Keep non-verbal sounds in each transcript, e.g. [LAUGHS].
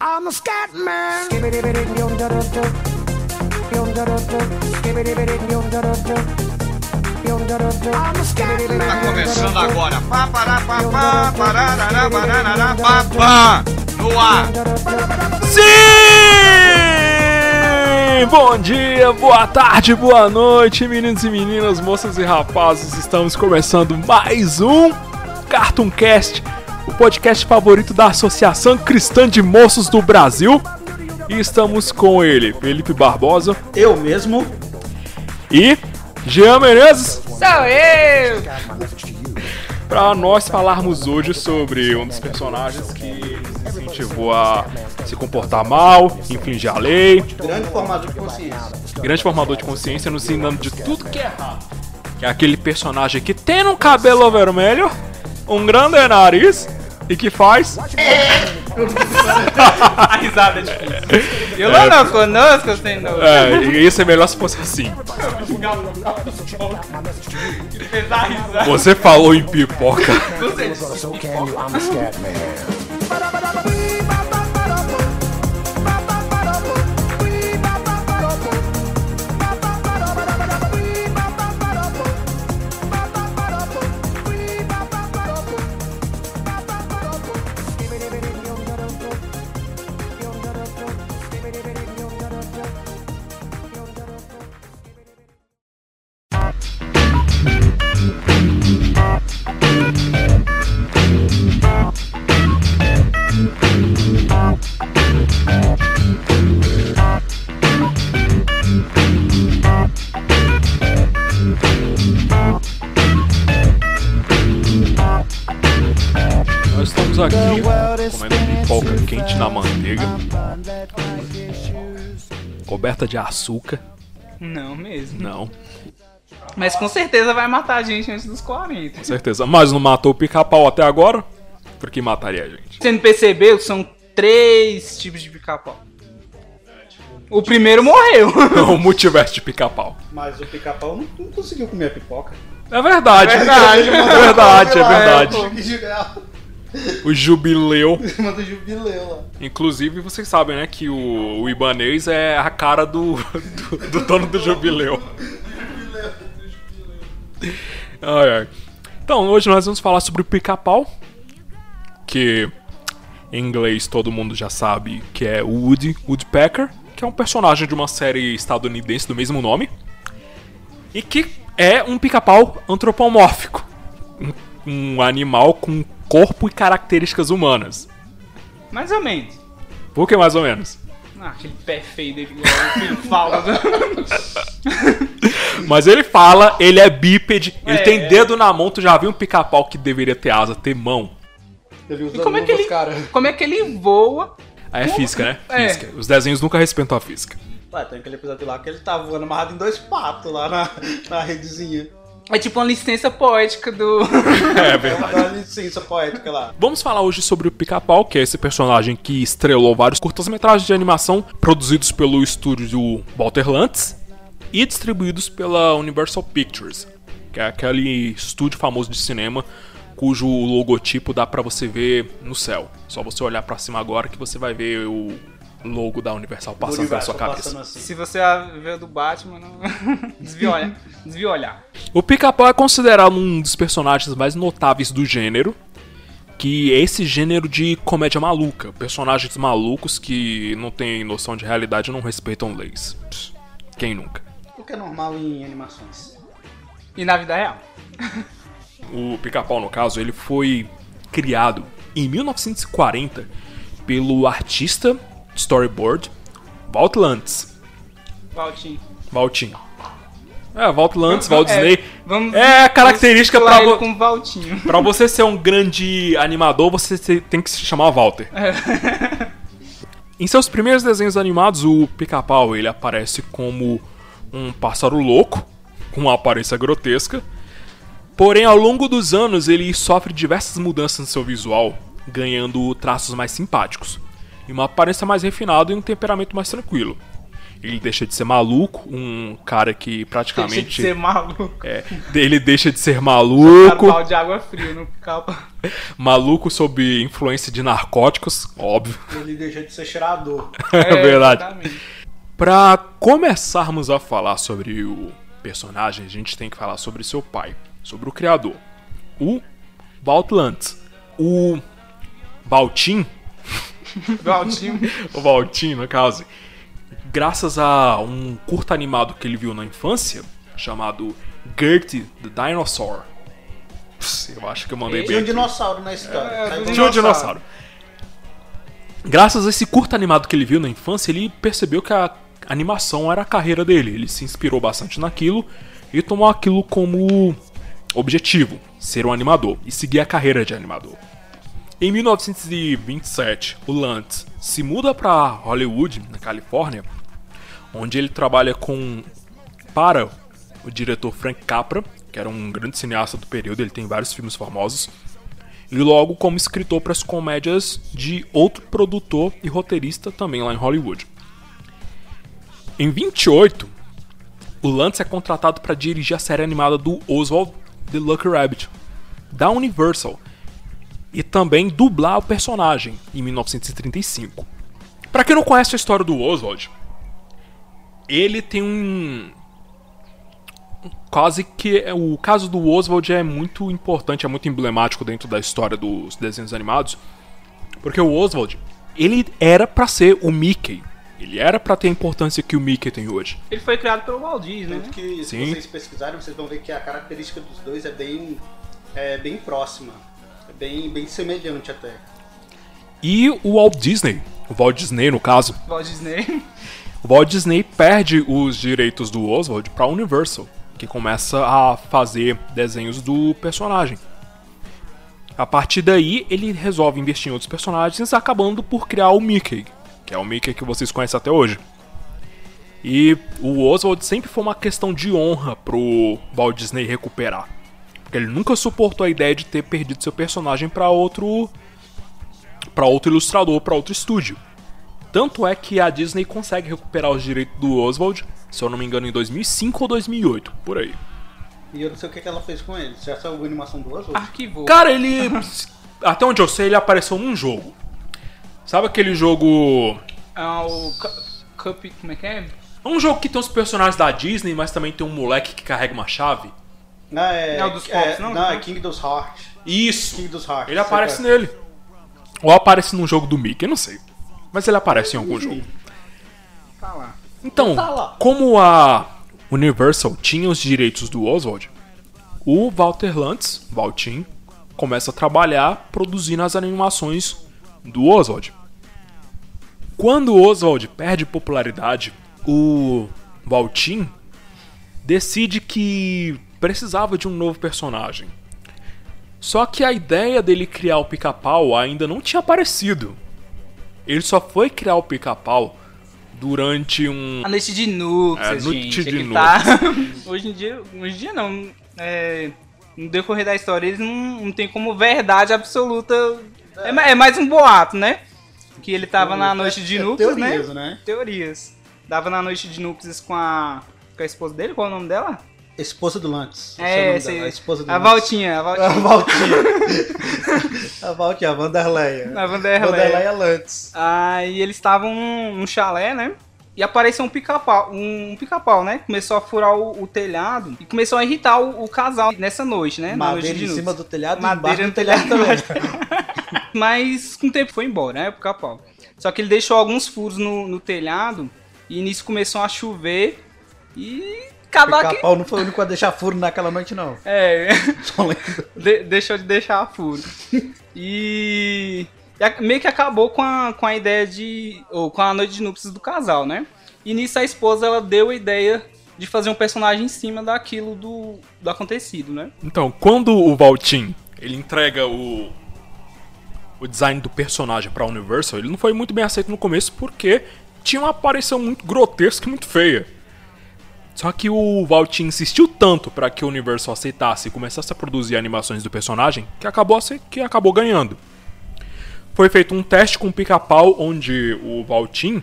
I'm a scat man. Tá começando agora. Pá, pará, pá, pá, pararará, bararará, pá, pá. No ar. Sim! Bom dia, boa tarde, boa noite, meninos e meninas, moças e rapazes. Estamos começando mais um Cartoon Cast, o podcast favorito da Associação Cristã de Moços do Brasil. E estamos com ele, Felipe Barbosa Eu mesmo. e Jean Menezes, Sou eu! para nós falarmos hoje sobre um dos personagens que se incentivou a se comportar mal, infringir a lei, Grande formador de consciência. grande formador de consciência, nos ensinando de tudo que é errado. Que é aquele personagem que tem um cabelo vermelho, um grande nariz e que faz. [LAUGHS] A risada é difícil. Eu não, não conosco, senhor. É, e isso é melhor se fosse assim. Você falou em pipoca. [LAUGHS] coberta de açúcar. Não mesmo. Não, Mas com certeza vai matar a gente antes dos 40. com certeza. Mas não matou o pica-pau até agora? Por que mataria a gente? Você não percebeu que são três tipos de pica-pau? O primeiro morreu. [LAUGHS] o [LAUGHS] multiverso de pica-pau. Mas o pica-pau não, não conseguiu comer a pipoca. É verdade. É verdade, [LAUGHS] É verdade, é verdade. Que genial. O jubileu. [LAUGHS] Manda jubileu lá. Inclusive, vocês sabem, né, que o, o Ibanês é a cara do, do, do dono do jubileu. Ai, ai. Então, hoje nós vamos falar sobre o pica-pau, que em inglês todo mundo já sabe que é Woody Woodpecker, que é um personagem de uma série estadunidense do mesmo nome, e que é um pica-pau antropomórfico, um, um animal com corpo e características humanas. Mais ou menos. Por que mais ou menos? Ah, aquele pé feio dele, o Felipe [LAUGHS] fala. [LAUGHS] Mas ele fala, ele é bípede, ele É, tem é. dedo na mão, tu já viu um pica-pau que deveria ter asa, ter mão. Ele E como é, que ele, cara. como é que ele voa? Aí é física, né? É. Física. Os desenhos nunca respeitam a física. Ué, tem aquele episódio lá que ele tá voando amarrado em dois patos lá na, na redezinha. É tipo uma licença poética do. É [LAUGHS] É verdade. uma licença poética lá. Vamos falar hoje sobre o Pica-Pau, que é esse personagem que estrelou vários curtas-metragens de animação produzidos pelo estúdio Walter Lantz e distribuídos pela Universal Pictures, que é aquele estúdio famoso de cinema cujo logotipo dá pra você ver no céu. Só você olhar pra cima agora que você vai ver o logo da Universal passando Universo sua cabeça. assim. Se você ver do Batman, não... [LAUGHS] desvia olhar. Desvia olhar. O Pica-Pau é considerado um dos personagens mais notáveis do gênero, que é esse gênero de comédia maluca. Personagens malucos que não têm noção de realidade e não respeitam leis. Pss, Quem nunca? O que é normal em animações. E na vida real. O Pica-Pau, no caso, ele foi criado em 1940 pelo artista storyboard Walt Lantz. Valtinho. Valtinho. É, Walt Lantz, Walt Disney. vamos, É a característica pra vo- com Valtinho. Pra você ser um grande animador, você tem que se chamar Walter. Em seus primeiros desenhos animados, o Pica-Pau ele aparece como um pássaro louco, com uma aparência grotesca. Porém, ao longo dos anos, ele sofre diversas mudanças no seu visual, ganhando traços mais simpáticos, e uma aparência mais refinada e um temperamento mais tranquilo. ele deixa de ser maluco, um cara que Deixa praticamente de ser maluco. é, ele deixa de ser maluco, pau de água fria no pica-pau. maluco sob influência de narcóticos, óbvio. Ele deixa de ser cheirador. [LAUGHS] É, verdade. exatamente. Pra começarmos a falar sobre o personagem, a gente tem que falar sobre seu pai, sobre o criador, o Walt Lantz. O Baltin, [LAUGHS] Valtinho. o Valtin, no caso, graças a um curto animado que ele viu na infância, chamado Gertie the Dinosaur. Pss, Eu acho que eu mandei Tinha bem. um dinossauro na história. É, Tá do Tinha um dinossauro. dinossauro. Graças a esse curto animado que ele viu na infância, ele percebeu que a animação era a carreira dele. Ele se inspirou bastante naquilo e tomou aquilo como objetivo, ser um animador e seguir a carreira de animador. Em 1927, o Lantz se muda para Hollywood, na Califórnia, onde ele trabalha com para o diretor Frank Capra, que era um grande cineasta do período, ele tem vários filmes famosos, e logo como escritor para as comédias de outro produtor e roteirista também lá em Hollywood. Em 28, o Lantz é contratado para dirigir a série animada do Oswald the Lucky Rabbit, da Universal, e também dublar o personagem em 1935. Para quem não conhece a história do Oswald, ele tem um quase que é- o caso do Oswald é muito importante, é muito emblemático dentro da história dos desenhos animados, porque o Oswald ele era pra ser o Mickey, ele era pra ter a importância que o Mickey tem hoje. Ele foi criado pelo Walt Disney, né? Que se Sim. vocês pesquisarem, vocês vão ver que a característica dos dois é bem, é bem próxima. Bem, bem semelhante até. E o Walt Disney, o Walt Disney no caso, Walt Disney. o Walt Disney perde os direitos do Oswald pra Universal, que começa a fazer desenhos do personagem. A partir daí, ele resolve investir em outros personagens, acabando por criar o Mickey, que é o Mickey que vocês conhecem até hoje. E o Oswald sempre foi uma questão de honra pro Walt Disney recuperar. Porque ele nunca suportou a ideia de ter perdido seu personagem pra outro para outro ilustrador, pra outro estúdio. Tanto é que a Disney consegue recuperar os direitos do Oswald, se eu não me engano, em 2005 ou 2008, por aí. E eu não sei o que que ela fez com ele. Já saiu alguma animação do Oswald? Arquivou. Cara, ele. [LAUGHS] Até onde eu sei, ele apareceu num jogo. Sabe aquele jogo. Ah, o Cu- Cup... Como é que é? É um jogo que tem os personagens da Disney, mas também tem um moleque que carrega uma chave. Não, é, Não, dos é, Fox, não? não, é King dos Heart. Isso! King dos Heart. Ele aparece nele. Ou aparece num jogo do Mickey, eu não sei. Mas ele aparece em algum jogo. Tá lá. Então, Tá lá. como a Universal tinha os direitos do Oswald, o Walter Lantz, Valtin, começa a trabalhar produzindo as animações do Oswald. Quando o Oswald perde popularidade, o Valtin decide que precisava de um novo personagem. Só que a ideia dele criar o pica-pau ainda não tinha aparecido. Ele só foi criar o pica-pau durante um A noite de núpcias, É, noite gente. de é tá... [LAUGHS] hoje em dia, hoje em dia não. É, no decorrer da história eles não, não tem como verdade absoluta. É, é mais um boato, né? Que ele tava na noite de é núpcias, teorias, né? né? Teorias. Dava na noite de núpcias com a, com a esposa dele, qual é o nome dela? Esposa do Lantz. Esse É, esse, dela, a esposa do a Lantz. Valtinha, a Valtinha. [LAUGHS] A Valtinha. [LAUGHS] a Valtinha, a Vanderleia. A Vanderleia. Vanderleia Lantz. Aí eles estavam num, chalé, né? E apareceu um pica-pau, um pica-pau, né? Começou a furar o, o telhado e começou a irritar o, o casal nessa noite, né? Noite Madeira de em cima do telhado e Madeira embaixo no do telhado telhado. também. [LAUGHS] Mas com o tempo foi embora, né? O pica-pau. Só que ele deixou alguns furos no, no telhado e nisso começou a chover e acabar que... Pica-pau não foi o único a deixar furo naquela noite, não. É, [LAUGHS] Só lembro. de- deixou de deixar furo. E, e a- meio que acabou com a, com a ideia de. ou com a noite de núpcias do casal, né? E nisso a esposa ela deu a ideia de fazer um personagem em cima daquilo do, do acontecido, né? Então, quando o Valtin ele entrega o o design do personagem pra Universal, ele não foi muito bem aceito no começo porque tinha uma aparição muito grotesca e muito feia. Só que o Valtin insistiu tanto pra que a Universal aceitasse e começasse a produzir animações do personagem que acabou que acabou ganhando. Foi feito um teste com o Pica-Pau onde o Valtin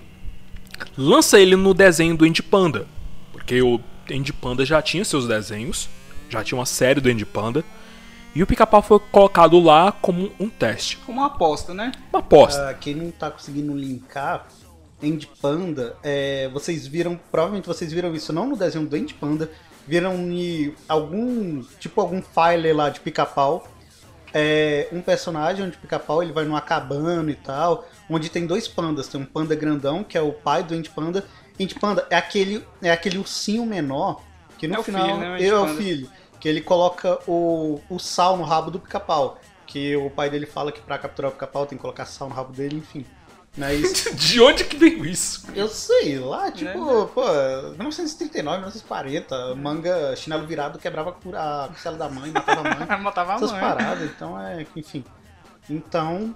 lança ele no desenho do Andy Panda. Porque o Andy Panda já tinha seus desenhos, já tinha uma série do Andy Panda. E o pica-pau foi colocado lá como um teste. Como uma aposta, né? Uma aposta. Ah, quem não tá conseguindo linkar, End Panda, é, vocês viram, provavelmente vocês viram isso não no desenho do End Panda, viram em algum, tipo algum file lá de pica-pau, é, um personagem onde pica-pau ele vai numa cabana e tal, onde tem dois pandas, tem um panda grandão, que é o pai do End Panda, End Panda é aquele, é aquele ursinho menor, que no É final filho, né, End é o filho, que ele coloca o, o sal no rabo do pica-pau, que o pai dele fala que pra capturar o pica-pau tem que colocar sal no rabo dele, enfim. Mas [LAUGHS] De onde que veio isso? eu sei lá, tipo, Né? pô, 1939, 1940, manga, chinelo virado quebrava a costela da mãe, matava a mãe. [LAUGHS] Matava a essas mãe. paradas, então é, enfim. Então,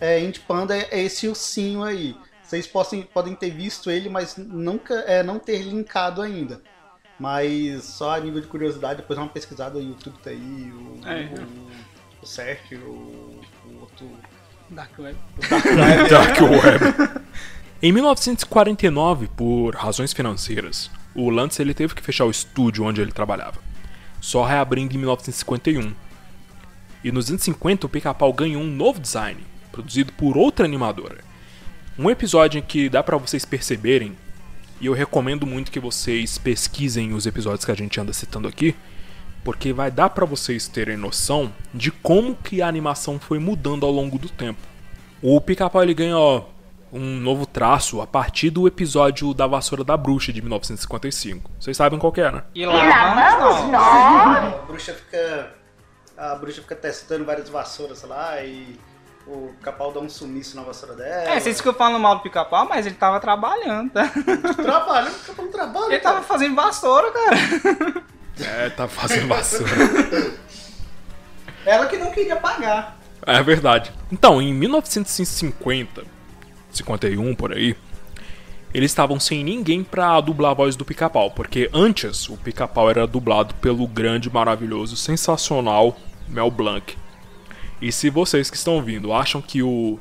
é, Indie Panda é, é esse ursinho aí. Vocês podem, podem ter visto ele, mas nunca é não ter linkado ainda. Mas só a nível de curiosidade, depois dá uma pesquisada, o YouTube tá aí, o, É. o, o Sérgio, o, o outro. Dark Web. [LAUGHS] Dark Web. Em 1949, por razões financeiras, o Lantz ele teve que fechar o estúdio onde ele trabalhava, só reabrindo em 1951. E nos anos 50, o Pica-Pau ganhou um novo design, produzido por outra animadora. Um episódio em que dá pra vocês perceberem, e eu recomendo muito que vocês pesquisem os episódios que a gente anda citando aqui, porque vai dar pra vocês terem noção de como que a animação foi mudando ao longo do tempo. O Pica-Pau ele ganha ó, um novo traço a partir do episódio da Vassoura da Bruxa de 1955. Vocês sabem qual que é, né? E lá, vamos nós. A bruxa fica. A bruxa fica testando várias vassouras lá e o capau dá um sumiço na vassoura dela. É, vocês ficam falando mal do pica-pau, mas ele tava trabalhando, tá? Trabalha, o capau não trabalha. Ele tava fazendo vassoura, cara. [LAUGHS] É, tá fazendo vassoura. [LAUGHS] Ela que não queria pagar. É verdade. Então, em 1950, 51 por aí, eles estavam sem ninguém pra dublar a voz do Pica-Pau, porque antes o Pica-Pau era dublado pelo grande, maravilhoso, sensacional Mel Blanc. E se vocês que estão ouvindo acham que o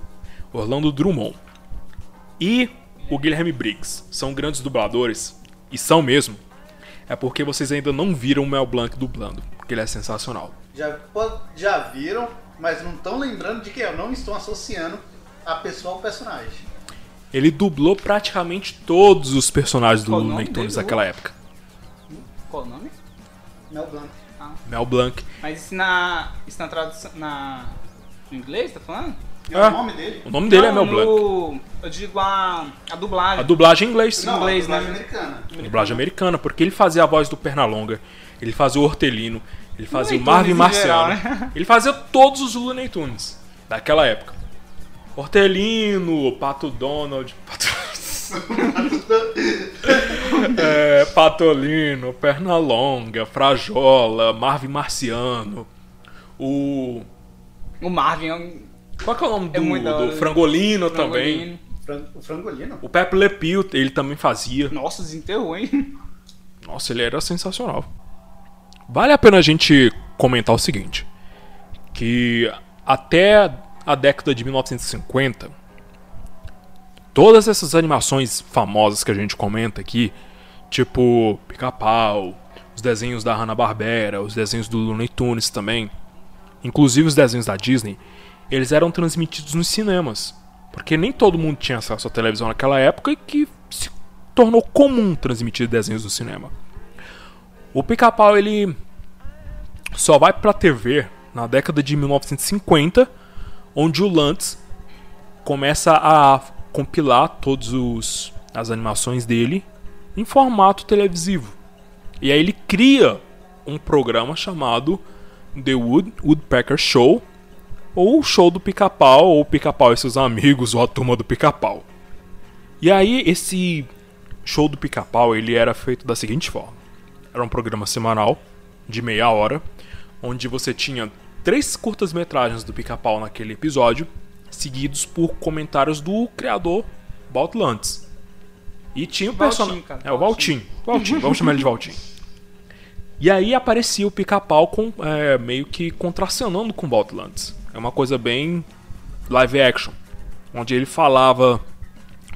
Orlando Drummond e o Guilherme Briggs são grandes dubladores, e são mesmo, é porque vocês ainda não viram o Mel Blanc dublando, porque ele é sensacional. Já, já viram, mas não estão lembrando de que eu não estou associando a pessoa ao personagem. Ele dublou praticamente todos os personagens do Qual Looney Tunes dele? daquela época. Qual o nome? Mel Blanc. Mel Blanc. Mas isso na. Isso na tradução. Na. No inglês, tá falando? E É. o nome dele? O nome dele é Não, Mel Blanc. no- Eu digo a. A dublagem. A dublagem em inglês. Não, inglês, a dublagem né? americana. A dublagem americana, porque ele fazia a voz do Pernalonga, ele fazia o Hortelino, ele fazia o Looney Marvin Tunes em Marciano. geral, né? [LAUGHS] Ele fazia todos os Looney Tunes daquela época. Hortelino, Pato Donald, [LAUGHS] Pato... é, Patolino, Pernalonga, Frajola, Marvin Marciano, o O Marvin é um. Qual que é o nome É do, do Frangolino também? frangolino. Fran- O frangolino? O Pepe Le Pew, ele também fazia. Nossa, desenterrou, hein? Nossa, ele era sensacional. Vale a pena a gente comentar o seguinte: que até a década de 1950, todas essas animações famosas que a gente comenta aqui, tipo Pica-Pau, os desenhos da Hanna-Barbera, os desenhos do Looney Tunes também, inclusive os desenhos da Disney, eles eram transmitidos nos cinemas. Porque nem todo mundo tinha acesso à televisão naquela época e que se tornou comum transmitir desenhos no cinema. O Pica-Pau ele só vai pra TV na década de 1950, onde o Lantz começa a compilar todos os as animações dele em formato televisivo. E aí ele cria um programa chamado The Wood Woodpecker Show, ou o Show do Pica-Pau, ou Pica-Pau e seus amigos, ou a turma do Pica-Pau. E aí esse show do Pica-Pau ele era feito da seguinte forma: era um programa semanal de meia hora, onde você tinha três curtas-metragens do Pica-Pau naquele episódio, seguidos por comentários do criador Walt Lantz. E tinha o personagem. É o Valtinho. Valtinho, vamos chamar ele de Valtinho. E aí aparecia o Pica-Pau com, é, meio que contracenando com o Walt Lantz. É uma coisa bem live action, onde ele falava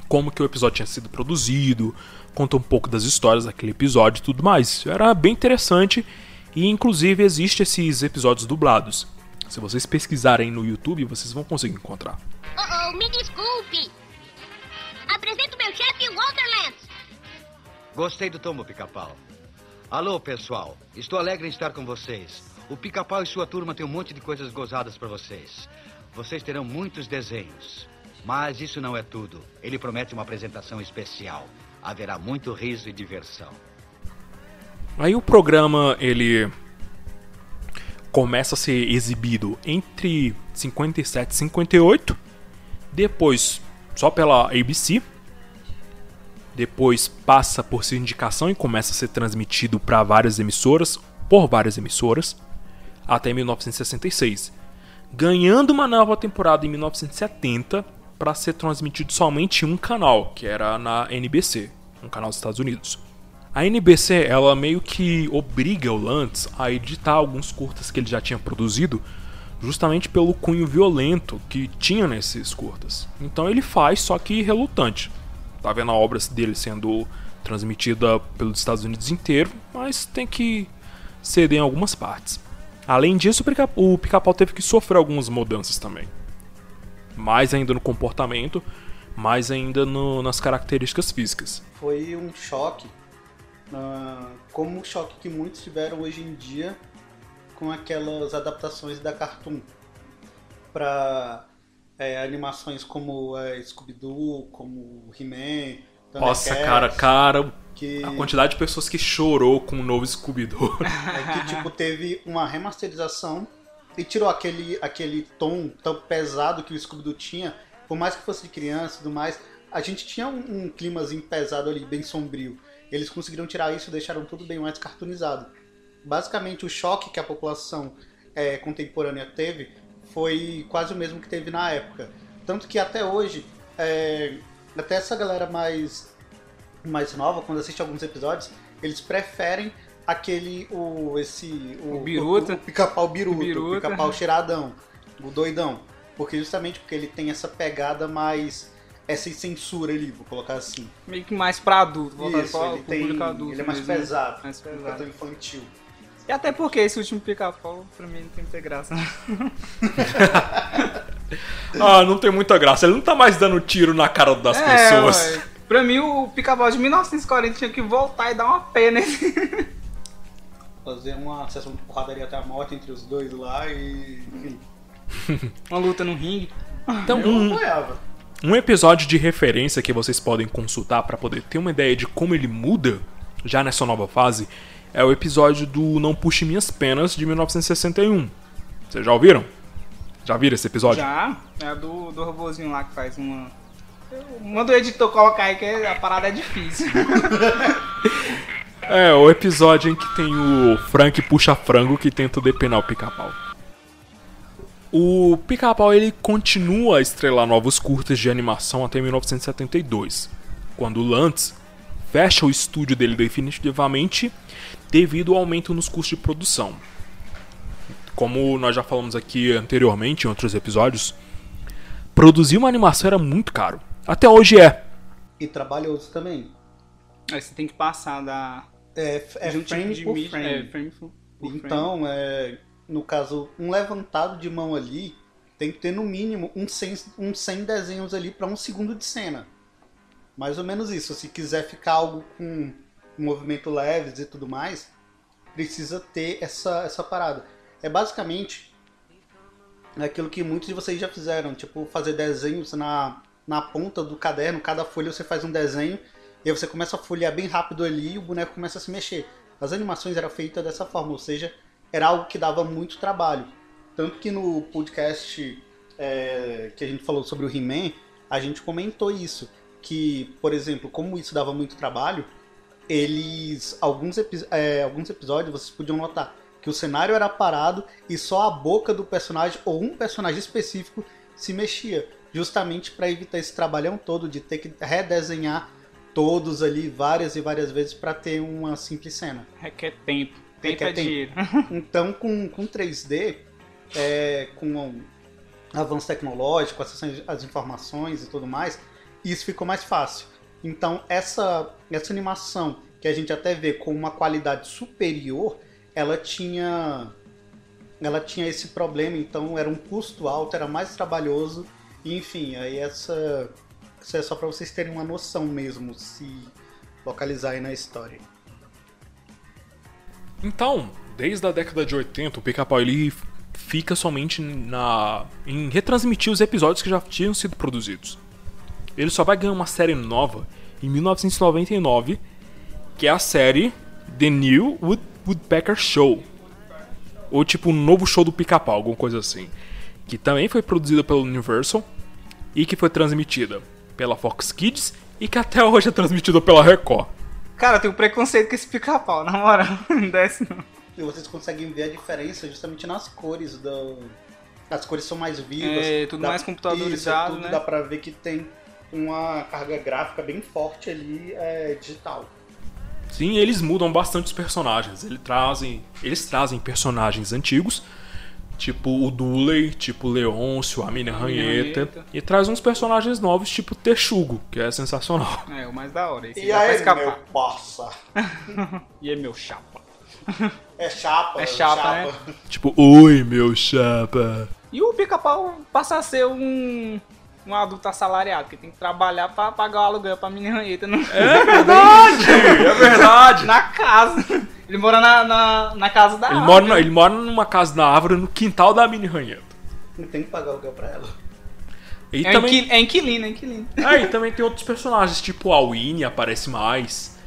como que o episódio tinha sido produzido, conta um pouco das histórias daquele episódio e tudo mais. Era bem interessante e inclusive existe esses episódios dublados. Se vocês pesquisarem no YouTube, vocês vão conseguir encontrar. Oh, oh, me desculpe. Apresento meu chefe, Walter Lance. Gostei do tombo, pica-pau. Alô, pessoal. Estou alegre em estar com vocês. O pica-pau e sua turma têm um monte de coisas gozadas para vocês. Vocês terão muitos desenhos. Mas isso não é tudo. Ele promete uma apresentação especial. Haverá muito riso e diversão. Aí o programa ele começa a ser exibido entre 57 e 58, depois só pela ABC, depois passa por sindicação e começa a ser transmitido para várias emissoras, por várias emissoras, até 1966, ganhando uma nova temporada em 1970 para ser transmitido somente um canal, que era na NBC, um canal dos Estados Unidos. A NBC, ela meio que obriga o Lantz a editar alguns curtas que ele já tinha produzido, justamente pelo cunho violento que tinha nesses curtas. Então ele faz, só que relutante. Tá vendo a obra dele sendo transmitida pelos Estados Unidos inteiro, mas tem que ceder em algumas partes. Além disso, o Pica-Pau teve que sofrer algumas mudanças também. Mais ainda no comportamento, mais ainda no, nas características físicas. Foi um choque Uh, como o choque que muitos tiveram hoje em dia com aquelas adaptações da Cartoon para é, animações como é, Scooby-Doo, como He-Man. Nossa, cara, cara, que... a quantidade de pessoas que chorou com o novo Scooby-Doo. [LAUGHS] É que tipo teve uma remasterização e tirou aquele aquele tom tão pesado que o Scooby-Doo tinha, por mais que fosse de criança e tudo mais, a gente tinha um, um climazinho pesado ali, bem sombrio eles conseguiram tirar isso e deixaram tudo bem mais cartoonizado. Basicamente, o choque que a população é, contemporânea teve foi quase o mesmo que teve na época. Tanto que até hoje, é, até essa galera mais, mais nova, quando assiste alguns episódios, eles preferem aquele, o, esse, o, o biruta, o, o pica-pau biruta, biruta, o pica-pau cheiradão, o doidão. Porque justamente porque ele tem essa pegada mais sem censura ali, vou colocar assim. Meio que mais pra adulto, Isso, pra, ele, tem, adulto ele é mais mesmo. pesado, mais pesado. pesado. infantil. E até porque esse último pica-pau pra mim não tem muita graça. [LAUGHS] ah, não tem muita graça. Ele não tá mais dando tiro na cara das é, pessoas. Ué. Pra mim, o pica-pau de 1940 tinha que voltar e dar uma pena nesse. [LAUGHS] Fazer uma sessão de porradaria até a morte entre os dois lá e. Enfim. [LAUGHS] uma luta no ringue. Então, Eu um, apoiava. Um episódio de referência que vocês podem consultar para poder ter uma ideia de como ele muda já nessa nova fase é o episódio do Não Puxe Minhas Penas de 1961. Vocês já ouviram? Já viram esse episódio? Já, é do, do robôzinho lá que faz uma. Manda o editor colocar aí que a parada é difícil. é, o episódio em que tem o Frank puxa frango que tenta depenar o pica-pau. O Pica-Pau ele continua a estrelar novos curtas de animação até 1972, quando Lantz fecha o estúdio dele definitivamente devido ao aumento nos custos de produção. Como nós já falamos aqui anteriormente em outros episódios, produzir uma animação era muito caro. Até hoje é. E trabalhoso também. Aí você tem que passar da. É, é de um frame tipo por de frame. É, frame por, por então, é, no caso, um levantado de mão ali tem que ter no mínimo uns 100, uns 100 desenhos ali para um segundo de cena. Mais ou menos isso. Se quiser ficar algo com movimento leves e tudo mais, precisa ter essa, essa parada. É basicamente aquilo que muitos de vocês já fizeram, tipo fazer desenhos na, na ponta do caderno, cada folha você faz um desenho e aí você começa a folhear bem rápido ali e o boneco começa a se mexer. As animações eram feitas dessa forma, ou seja, era algo que dava muito trabalho. Tanto que no podcast é, que a gente falou sobre o He-Man, a gente comentou isso. Que, por exemplo, como isso dava muito trabalho, eles. Alguns, é, alguns episódios vocês podiam notar que o cenário era parado e só a boca do personagem ou um personagem específico se mexia. Justamente para evitar esse trabalhão todo de ter que redesenhar todos ali várias e várias vezes para ter uma simples cena. Requer tempo. Tempo é dinheiro. [LAUGHS] Então, com, com 3D, é, com um avanço tecnológico, acesso às informações e tudo mais, isso ficou mais fácil. Então, essa, essa animação, que a gente até vê com uma qualidade superior, ela tinha ela tinha esse problema, então era um custo alto, era mais trabalhoso, enfim, aí essa isso é só para vocês terem uma noção mesmo, se localizar aí na história. Então, desde a década de 80, o Pica-Pau ele fica somente na em retransmitir os episódios que já tinham sido produzidos. Ele só vai ganhar uma série nova em 1999, que é a série The New Wood Woodpecker Show. Ou tipo um novo show do Pica-Pau, alguma coisa assim. Que também foi produzida pelo Universal e que foi transmitida pela Fox Kids e que até hoje é transmitida pela Record. Cara, eu tenho preconceito com esse pica-pau, na moral. [LAUGHS] Não desce não. E vocês conseguem ver a diferença justamente nas cores do. As cores são mais vivas. É, tudo mais computadorizado, isso, tudo né? Dá pra ver que tem uma carga gráfica bem forte ali, é, digital. Sim, eles mudam bastante os personagens. Eles trazem, eles trazem personagens antigos, tipo o Dooley, tipo o Leôncio, a Mina Ranheta, e traz uns personagens novos, tipo o Texugo, que é sensacional. [LAUGHS] É, o mais da hora. Esse E aí, meu parça? [LAUGHS] E aí, meu chapa. É chapa. É chapa, né? Tipo, oi meu chapa. E o pica-pau passa a ser um, um adulto assalariado, que tem que trabalhar pra pagar o aluguel pra menina ranheta no... É [LAUGHS] verdade, é verdade. na casa. Ele mora na, na, na casa da Ele árvore. mora, na- ele mora numa casa na árvore no quintal da Mini Ranheta. Não tem que pagar aluguel pra ela. E É, também, inquil- é inquilino, é inquilino. Ah, e também tem outros personagens, tipo a Winnie aparece mais.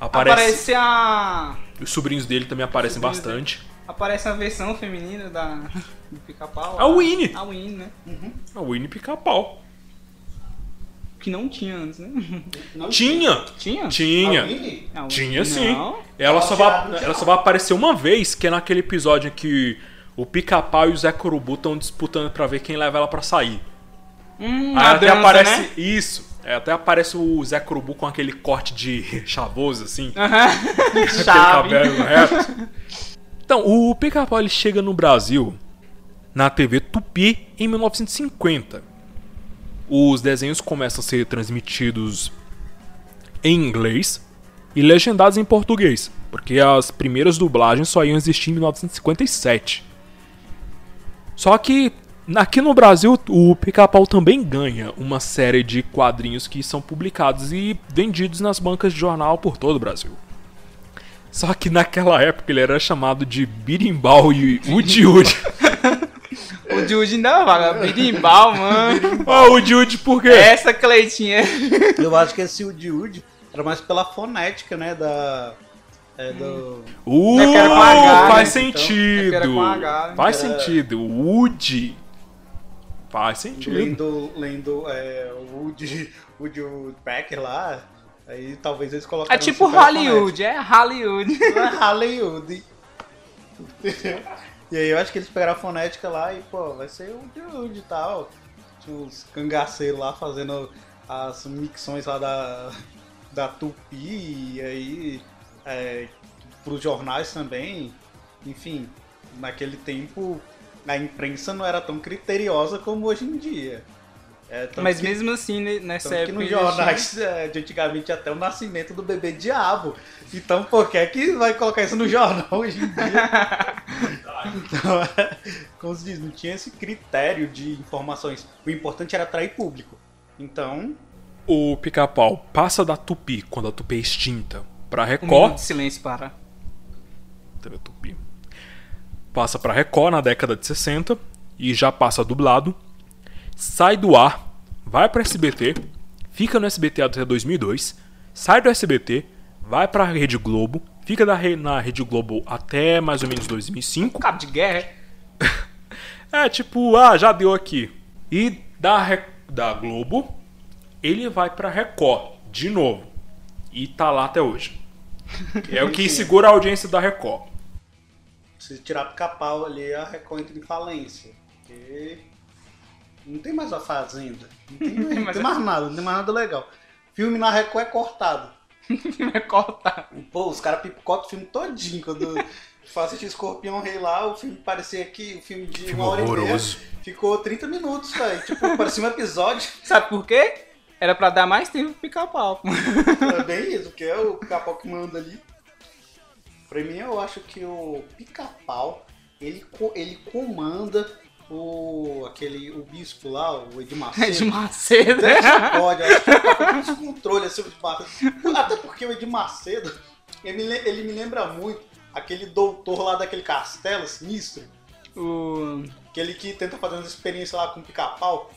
Aparece, Aparece a... Os sobrinhos dele também aparecem bastante. Aparece a versão feminina da, do pica-pau. A Winnie. A Winnie, né? A Winnie pica-pau. Que não tinha antes, né? [LAUGHS] Não Tinha! Tinha? Tinha! A Winnie? Não, Tinha sim. Não. Ela só, vai, ela só vai aparecer uma vez, que é naquele episódio em que o pica-pau e o Zé Corubu estão disputando pra ver quem leva ela pra sair. Hum, Aí até dança, aparece. né? Isso. É, até aparece o Zé Corubu com aquele corte de [LAUGHS] chavoso, assim. Aham. aquele [LAUGHS] Chave. cabelo reto. Então, o pica-pau ele chega no Brasil na TV Tupi em 1950. Os desenhos começam a ser transmitidos em inglês e legendados em português, porque as primeiras dublagens só iam existir em 1957. Só que aqui no Brasil o Pica-Pau também ganha uma série de quadrinhos que são publicados e vendidos nas bancas de jornal por todo o Brasil. Só que naquela época ele era chamado de Birimbau e Udi Udi. [LAUGHS] O Jude ainda vaga. Birimbau, mano. Ah, Udi Udi por quê? Essa Cleitinha. Eu acho que esse Udi Udi era mais pela fonética, né? Da. É, do. Uh, É H, faz né? sentido. É que era com H, né? Faz Era- sentido. Udi. Faz sentido. Lendo, lendo é, o Woody, [LAUGHS] Woody Woodpecker lá. Aí talvez eles colocaram. É tipo Hollywood, é Hollywood. Não é Hollywood. [LAUGHS] [LAUGHS] E aí eu acho que eles pegaram a fonética lá e, pô, vai ser o Woody e tal. Tinha uns cangaceiros lá fazendo as micções lá da, [LAUGHS] da Tupi e aí é, pros jornais também. Enfim, naquele tempo a imprensa não era tão criteriosa como hoje em dia. É, Mas que- mesmo assim, né, nessa tanto que época. nos já tinha- jornais [LAUGHS] é, de antigamente até o nascimento do bebê diabo. Então por que é que vai colocar isso no jornal hoje em dia? [LAUGHS] então, é, [LAUGHS] como se diz, não tinha esse critério de informações. O importante era atrair público. Então, O pica-pau passa da Tupi quando a Tupi é extinta pra Um minuto Record. de silêncio para. TV Tupi. Passa pra Record na década de 60 e já passa dublado. Sai do ar, vai pra SBT, fica no SBT até 2002, sai do SBT, vai pra Rede Globo, fica da re- na Rede Globo até mais ou menos 2005. Cabo de guerra. [LAUGHS] É tipo, ah, já deu aqui. E da, da Globo, ele vai pra Record de novo. E tá lá até hoje. É o que segura a audiência da Record. se tirar pica-pau ali, a Record entra em falência. Porque não tem mais a Fazenda. Não tem, [LAUGHS] não tem mais nada, não tem mais nada legal. Filme na Record é cortado. [LAUGHS] Vai cortar. Pô, os caras picotam o filme todinho. Quando faz assistir Escorpião Rei lá, o filme parecia que o filme de Filme uma hora horroroso. e meia ficou 30 minutos, velho. Tipo, parecia um episódio. [LAUGHS] Sabe por quê? Era pra dar mais tempo pro pica-pau. É bem isso, que é o pica-pau que manda ali. Pra mim, eu acho que o pica-pau, ele, ele comanda o aquele o bispo lá, o Edir Macedo. [LAUGHS] de Macedo. Deixa pode, acho que ele tá com esse controle assim, o. Até porque o Edir Macedo, ele, ele me lembra muito aquele doutor lá daquele castelo sinistro, O... aquele que tenta fazer umas experiências lá com o pica-pau.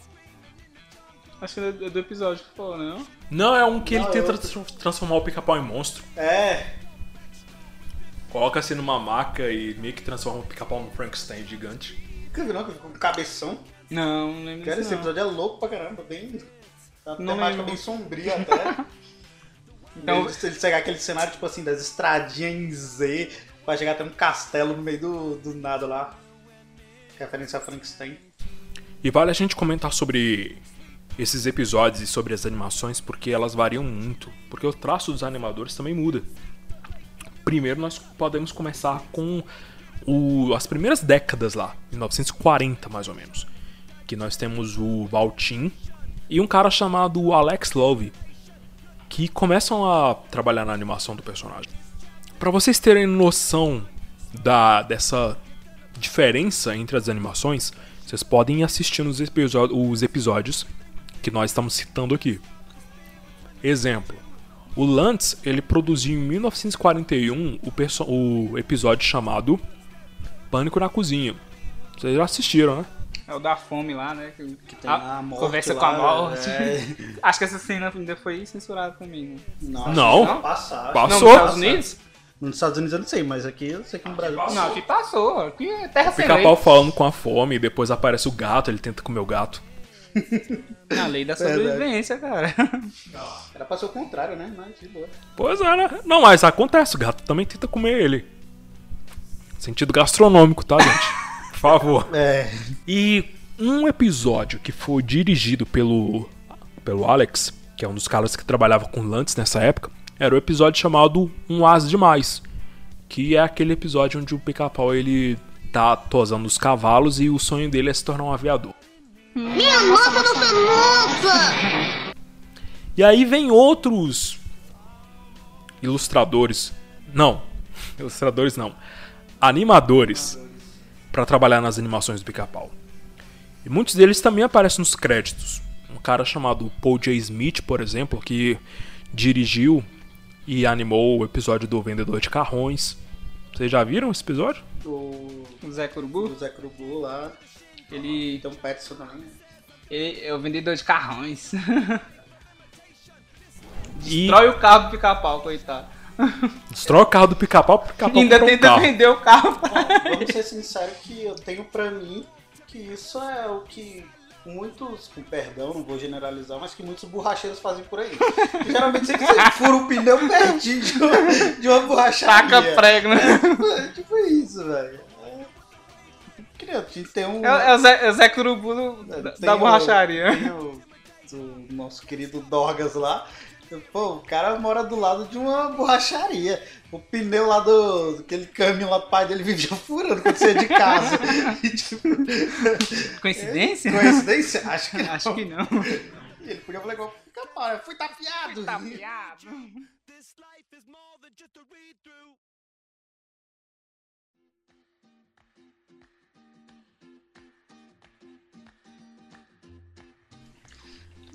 Acho que é do, do episódio que falou, né? não? Não, é um que ele Não, tenta eu- transformar o pica-pau em monstro. É, Coloca assim numa maca e meio que transforma o pica-pau num Frankenstein gigante. Que não, que ficou com cabeção. Não, não lembro Cara, disso, esse não. episódio é louco pra caramba, bem. Tá Não temática bem sombria até. [LAUGHS] Então- Então, ele pegar aquele cenário, tipo assim, das estradinhas em Z, pra chegar até um castelo no meio do, do nada lá. Referência a Frankenstein. E vale a gente comentar sobre esses episódios e sobre as animações, porque elas variam muito. Porque o traço dos animadores também muda. Primeiro nós podemos começar com o- as primeiras décadas lá, 1940 mais ou menos. Que nós temos o Valtin e um cara chamado Alex Love, que começam a trabalhar na animação do personagem. Pra vocês terem noção da dessa diferença entre as animações, vocês podem ir assistindo os, episódios que nós estamos citando aqui. Exemplo: o Lantz ele produziu em 1941 o, o episódio chamado Pânico na Cozinha. Vocês já assistiram, né? É o da fome lá, né? Que, que tem a morte conversa lá, com a morte. é. [LAUGHS] Acho que essa cena ainda foi censurada também, né? Não, Não. Passar. Passou. Não, nos Estados Unidos? Nos Estados Unidos eu não sei, mas aqui eu sei que no Brasil passou. Não, aqui passou. Aqui é terra sem Pica-pau lei. falando com a fome, e depois aparece o gato, ele tenta comer o gato. [LAUGHS] Na lei da Verdade. sobrevivência, cara. Era pra ser o contrário, né? Mas de boa. Pois é, né? Não, mas acontece, o gato também tenta comer ele. Sentido gastronômico, tá, gente? [LAUGHS] Por favor. É. E um episódio que foi dirigido pelo, pelo Alex, que é um dos caras que trabalhava com Lantz nessa época, era o episódio chamado Um As Demais. Que é aquele episódio onde o pica-pau ele tá tosando os cavalos e o sonho dele é se tornar um aviador. Minha nossa, nossa, nossa! E aí vem outros ilustradores. Não, ilustradores não. Animadores para trabalhar nas animações do Pica-Pau. E muitos deles também aparecem nos créditos. Um cara chamado Paul J. Smith, por exemplo, que dirigiu e animou o episódio do Vendedor de Carrões. Vocês já viram esse episódio? O, Zé Curubu, o Zé Curubu lá. ele, um Petson também. ele é o vendedor de carrões. E Destrói o carro do pica-pau, coitado. Destrói o carro do Pica-Pau pro Pica-Pau Ainda um tenta carro. vender o carro. Vamos ser sinceros que eu tenho pra mim que isso é o que muitos, com perdão, não vou generalizar, mas que muitos borracheiros fazem por aí. Que geralmente você [LAUGHS] fura o pneu pertinho de uma, de uma borracharia. Taca prego, né? É, tipo, isso, velho. É, ter um... É, é o Zé, é o Zé Curubu do- da, tem da o- borracharia. tem o, o nosso querido Dorgas lá. Pô, o cara mora do lado de uma borracharia. O pneu lá do. aquele caminho lá pai dele vivia [LAUGHS] furando quando ia de casa. [LAUGHS] Tipo, [LAUGHS] Coincidência? coincidência? Acho que não. Acho que não. Ele podia falar igual, fica para, fui tapeado.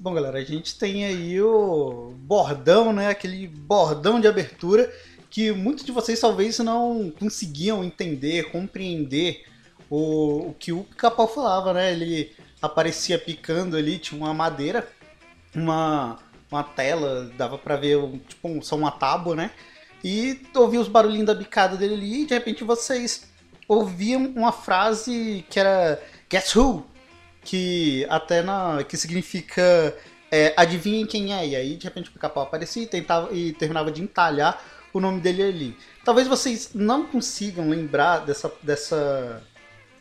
Bom, galera, a gente tem aí o bordão, né? Aquele bordão de abertura que muitos de vocês talvez não conseguiam entender, compreender o, o que o Capau falava, né? Ele aparecia picando ali, tinha uma madeira, uma, uma tela, dava pra ver tipo um, só uma tábua, né? E ouvia os barulhinhos da bicada dele ali e de repente vocês ouviam uma frase que era Guess Who? Que até na que significa é, adivinhem quem é e aí de repente o pica-pau aparecia e tentava e terminava de entalhar o nome dele ali talvez vocês não consigam lembrar dessa dessa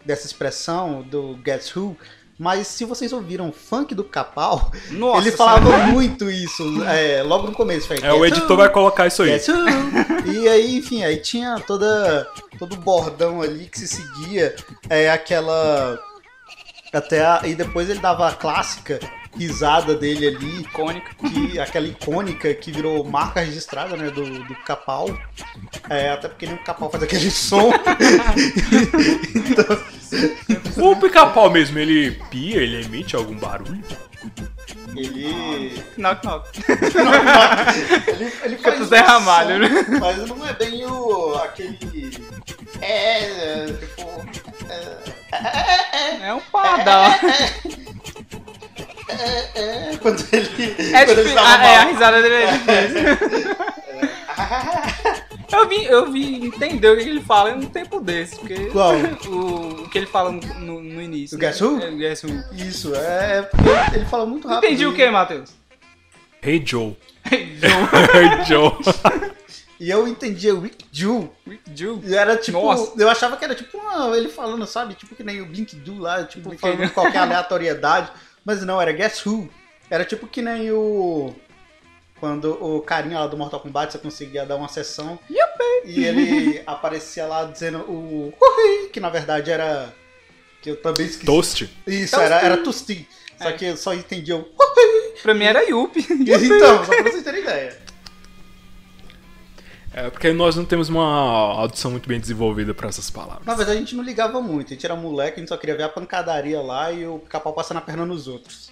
dessa expressão do Guess Who mas se vocês ouviram o funk do Capau, Nossa ele falava muito isso é, logo no começo. foi, É, o "Guess editor who?" vai colocar isso aí. E aí, enfim, aí tinha toda todo o bordão ali que se seguia, é aquela até a, e depois ele dava a clássica risada dele ali, Icônica. que, aquela icônica que virou marca registrada né, do, do Capau. É, até porque nem o Capau faz aquele [LAUGHS] som. O pica-pau mesmo, ele pia, ele emite algum barulho? Ele. Knock, knock. Ele, ele Fica faz um Ramalho, som, né? Mas não é bem o. aquele. É, tipo. É um pardal. É, quando ele. É, quando tipo, ele tava a, é, a mal. risada dele é difícil. [LAUGHS] Eu vi, eu vi entender o que ele fala em um tempo desse, porque Qual? [LAUGHS] O, o que ele fala no, no- no início. O Guess Who? É, Guess Who. Isso, é. porque Ele fala muito rápido. Entendi o que, Matheus? Hey Joe. Joe. Hey Joe. [LAUGHS] E eu entendia Rick Jew. Joe. E era tipo. Nossa. Eu achava que era tipo uma, ele falando, sabe? Tipo que nem o Blink Do lá, tipo, Blink falando Do. qualquer [LAUGHS] aleatoriedade. Mas não, era Guess Who. Era tipo que nem o. Quando o carinha lá do Mortal Kombat você conseguia dar uma sessão. E ele [LAUGHS] aparecia lá dizendo o. Que na verdade era. Que eu também esqueci. Toast. Isso, Toasty. era, era Toasty. Só É. que eu só entendia o. Pra mim era Yuppie. [LAUGHS] Então, só pra vocês terem ideia. É porque nós não temos uma audição muito bem desenvolvida pra essas palavras. Na verdade, a gente não ligava muito. A gente era moleque, a gente só queria ver a pancadaria lá e o pica-pau passando a perna nos outros.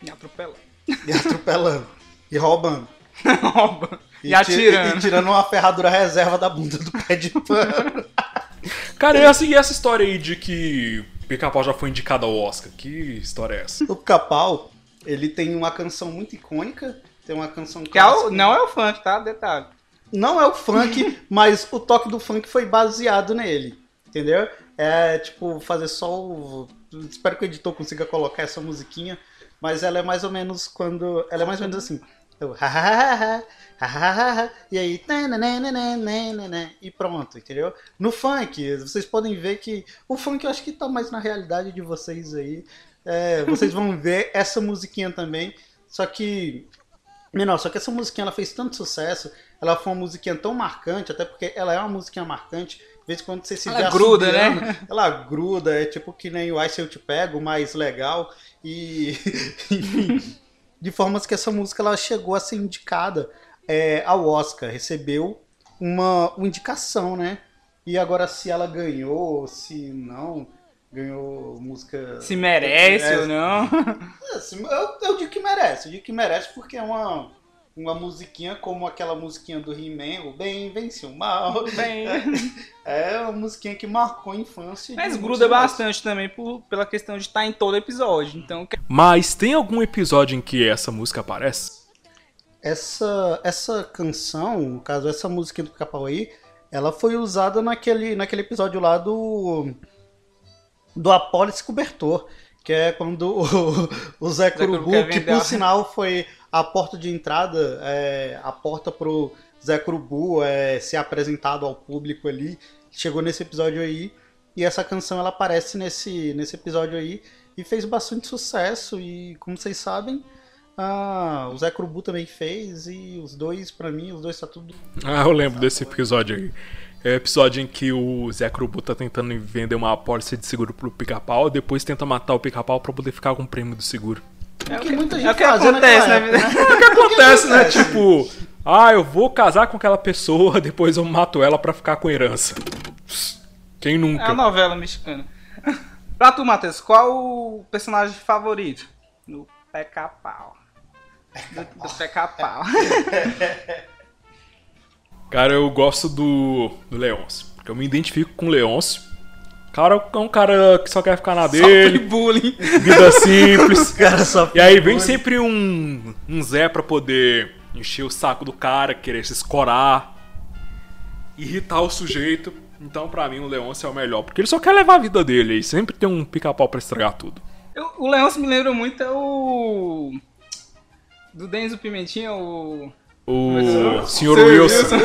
Me atropela. E atropelando. e roubando. [LAUGHS] Rouba. E, ti- atirando. E, tirando uma ferradura reserva da bunda do pé de pano. [LAUGHS] Cara, e essa, e essa história aí de que Pica-Pau já foi indicado ao Oscar? Que história é essa? o pica-pau, ele tem uma canção muito icônica. Tem uma canção Que é o- não é o funk, tá? Detalhe. Não é o funk, [LAUGHS] mas o toque do funk foi baseado nele. Entendeu? É tipo fazer só o. Espero que o editor consiga colocar essa musiquinha. Mas ela é mais ou menos quando. Ela é mais ou menos assim. Eu, ha, ha, ha, e aí. tananana, E pronto, entendeu? No funk, vocês podem ver que. O funk eu acho que tá mais na realidade de vocês aí. É, vocês vão ver essa musiquinha também. Só que. Menor, só que essa musiquinha ela fez tanto sucesso, ela foi uma musiquinha tão marcante, até porque ela é uma musiquinha marcante, de vez em quando você se Ela vê gruda, assobiando, né? Ela gruda, é tipo que nem o Ice Eu Te Pego, mais legal. E. [LAUGHS] enfim, de formas que essa música ela chegou a ser indicada é, ao Oscar, recebeu uma, uma indicação, né? E agora se ela ganhou, se não, ganhou música. Se merece É, ou não. Assim, Eu, eu digo que merece, eu digo que merece porque é uma, uma musiquinha como aquela musiquinha do He-Man, o bem vence o mal. Bem. [LAUGHS] É uma musiquinha que marcou a infância. Mas gruda bastante também por, pela questão de estar em todo episódio. Então, Mas tem algum episódio em que essa música aparece? Essa, essa canção, no caso, essa música do Pica-Pau aí, ela foi usada naquele, naquele episódio lá do. Do Apólice Cobertor. Que é quando o, [LAUGHS] o Zé Curubu que por sinal foi a porta de entrada, é, a porta pro Zé Curubu é, ser apresentado ao público ali, chegou nesse episódio aí. E essa canção ela aparece nesse, nesse episódio aí e fez bastante sucesso. E como vocês sabem, ah, o Zé Curubu também fez. E os dois, pra mim, os dois tá tudo. Ah, eu lembro desse episódio aí. É o episódio em que o Zé Crubu tá tentando vender uma apólice de seguro pro pica-pau, depois tenta matar o pica-pau pra poder ficar com o prêmio do seguro. é o que que, muita é gente o que fazia acontece na naquela vida. época, O que acontece, né? acontece? Tipo, ah, eu vou casar com aquela pessoa, [LAUGHS] depois eu mato ela pra ficar com herança. Quem É nunca? a novela mexicana. [LAUGHS] pra tu, Matheus, qual o personagem favorito? Do Peca-Pau. Do, do Peca-Pau. [LAUGHS] Cara, eu gosto do, do Leôncio. Porque eu me identifico com o Leôncio. Cara, é um cara que só quer ficar na Sofre dele, bullying. vida [LAUGHS] simples. Cara, só E aí vem sempre um, um Zé pra poder encher o saco do cara, querer se escorar, irritar o sujeito. Então, pra mim, o Leôncio é o melhor. Porque ele só quer levar a vida dele e sempre tem um pica-pau pra estragar tudo. Eu- o Leôncio me lembra muito é o. Do Denzo Pimentinha, o. O Sr. Seu [LAUGHS] Wilson.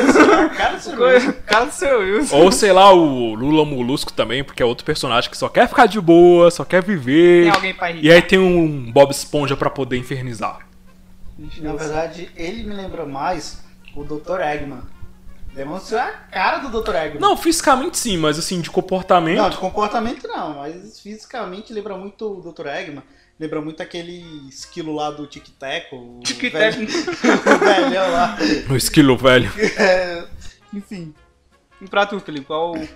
Cara, do seu Wilson. Ou sei lá, o Lula Molusco também, porque é outro personagem que só quer ficar de boa, só quer viver. Tem alguém pra irritar. E aí tem um Bob Esponja pra poder infernizar. Na verdade, ele me lembra mais o Dr. Eggman. Demon Slayer é a cara do Dr. Eggman. Não, fisicamente sim, mas assim, de comportamento. Não, de comportamento não, mas fisicamente lembra muito o Dr. Eggman. Lembra muito aquele esquilo lá do Tic Tac. o Tic velho- Tac. [LAUGHS] o velhão lá. O esquilo velho. [LAUGHS] É, enfim, E pra tu, Felipe, qual o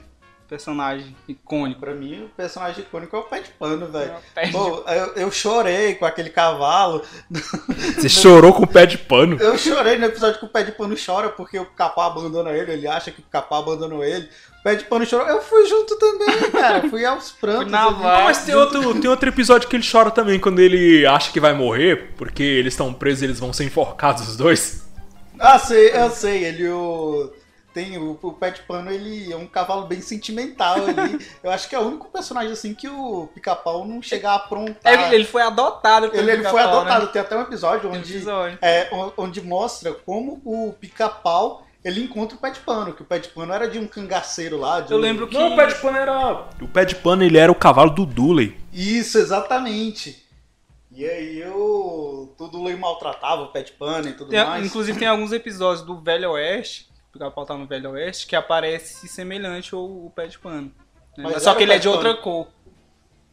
personagem icônico? pra mim o personagem icônico é o Pé de Pano, velho. Pé de- eu, eu chorei com aquele cavalo. [LAUGHS] Você chorou com o pé de pano. Eu chorei no episódio que o Pé de Pano chora porque o Capá abandona ele, ele acha que o Capá abandonou ele. O Pé de Pano chorou. Eu fui junto também, cara. Fui aos prantos. Fui na ali. Mas tem outro, tem outro episódio que ele chora também, quando ele acha que vai morrer, porque eles estão presos e eles vão ser enforcados os dois. Ah, sei, eu sei. Ele o. Tem o, o Pé de Pano, ele é um cavalo bem sentimental ali. [LAUGHS] Eu acho que é o único personagem assim que o pica-pau não chega a aprontar. Ele, ele foi adotado pelo Ele, ele foi adotado. Né? Tem até um episódio onde, episódio. é, o- onde mostra como o pica-pau ele encontra o Pé de Pano. Que o Pé de Pano era de um cangaceiro lá. de Eu um- lembro que. Não, o pé de pano era. O pé de pano ele era o cavalo do Dooley. Isso, exatamente. E aí eu. Tudo lei maltratava o Pé de Pano e tudo Tem- mais. inclusive tem alguns episódios do Velho Oeste, o Pica-Pau tá no Velho Oeste, que aparece semelhante ao, ao pé de pano. né? Mas Só que ele é de outra pano. cor.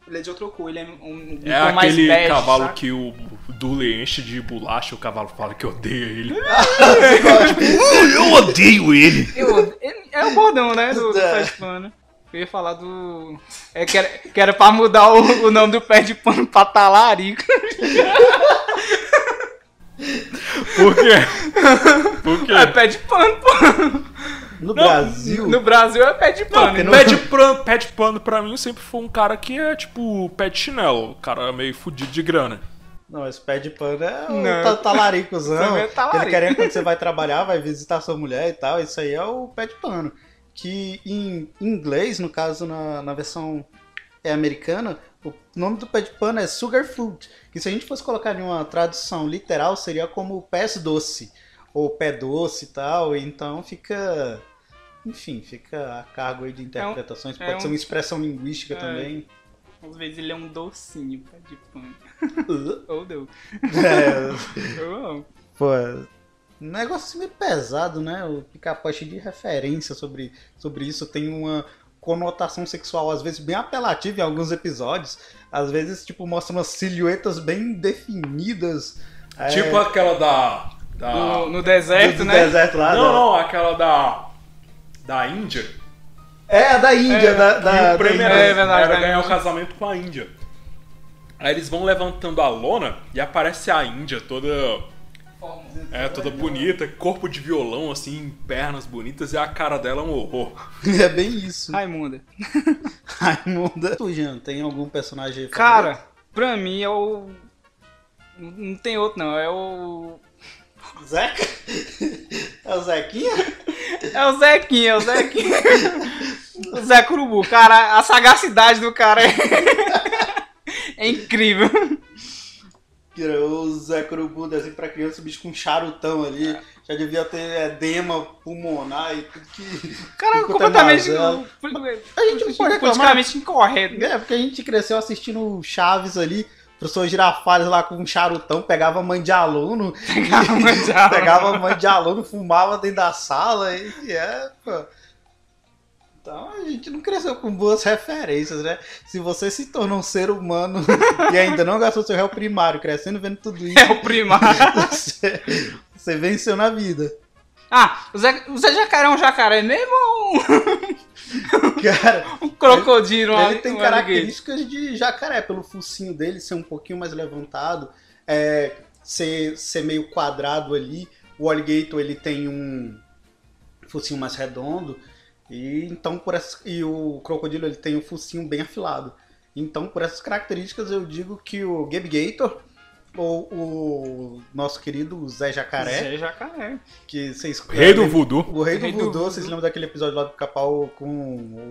Ele é de outra cor, ele é um, um É aquele bege, cavalo sabe? que o Dooley enche de bolacha, o cavalo fala que odeia ele. [LAUGHS] Eu odeio ele. Eu- ele- é o bordão, né? Do, do É. pé de pano. Eu ia falar do. É que era, que era pra mudar o, o nome do pé de pano pra talarico. [LAUGHS] Por quê? Por quê? É pé de pano, pô. No Brasil. No Brasil é pé de pano. Não, né? pé de, pano, pé de pano pra mim sempre foi um cara que é tipo pé de chinelo, o cara meio fudido de grana. Não, esse pé de pano é o Não. ta- talaricozão. É talarico. Ele querendo quando você vai trabalhar, vai visitar sua mulher e tal. Isso aí é o pé de pano. Que em inglês, no caso, na, na versão é americana, o nome do pé de pano é sugar fruit. Que se a gente fosse colocar em uma tradução literal, seria como pés doce. Ou pé doce e tal. Então fica. Enfim, fica a cargo aí de interpretações. é Pode um- ser uma expressão linguística É. também. Às vezes ele é um docinho, pé de pano. [LAUGHS] Ou não. É, Eu amo. Pô, um negócio meio pesado, né? O pica-pau é cheio de referência sobre, sobre isso. Tem uma conotação sexual, às vezes, bem apelativa em alguns episódios. Às vezes, tipo, mostra umas silhuetas bem definidas. É, Tipo aquela da. da... No, no do, deserto, do né? deserto lá. Não, da- não, aquela da. Da Índia. É, a da Índia, É, da, da, e o da prêmio Índia. era, É verdade, era da ganhar o Índia. casamento com a Índia. Aí eles vão levantando a lona e aparece a Índia toda. É, toda bonita, corpo de violão, assim, pernas bonitas, e a cara dela é um horror. [LAUGHS] É bem isso. Raimunda. [LAUGHS] Raimunda. Tu, Jean, tem algum personagem Cara, pra mim é o. Não tem outro, não. É o. favorito? Zeca? [LAUGHS] É o Zequinha? É o Zequinha, é o Zequinha. o Zé Curubu. Cara, a sagacidade do cara é. é incrível. O Zé Curubu, desenho pra criança, o bicho com um charutão ali. Já devia ter edema pulmonar e tudo que. [LAUGHS] Cara, é completamente. poli- [LAUGHS] A gente não pode reclamar. politicamente incorreto. É, porque a gente cresceu assistindo Chaves ali. Professor Girafales lá com um charutão, pegava mãe de aluno, Pegava mãe de [LAUGHS] aluno. pegava mãe de aluno, fumava dentro da sala e é, pô. Então a gente não cresceu com boas referências, né? Se você se tornou um ser humano [LAUGHS] e ainda não gastou seu réu primário, crescendo vendo tudo isso, É o primário. [LAUGHS] você, você venceu na vida. Ah, o Zé, o Zé Jacaré é um jacaré mesmo ou [LAUGHS] Cara, um crocodilo? um ele tem características de jacaré, pelo focinho dele ser um pouquinho mais levantado, é, ser, ser meio quadrado ali. O alligator ele tem um focinho mais redondo e então por essa, e o crocodilo ele tem um focinho bem afilado. Então por essas características eu digo que o Gator ou o nosso querido Zé Jacaré, Zé Jacaré. que vocês Rei do voodoo. o rei do Rei do voodoo, voodoo. vocês lembram daquele episódio lá do Capau com o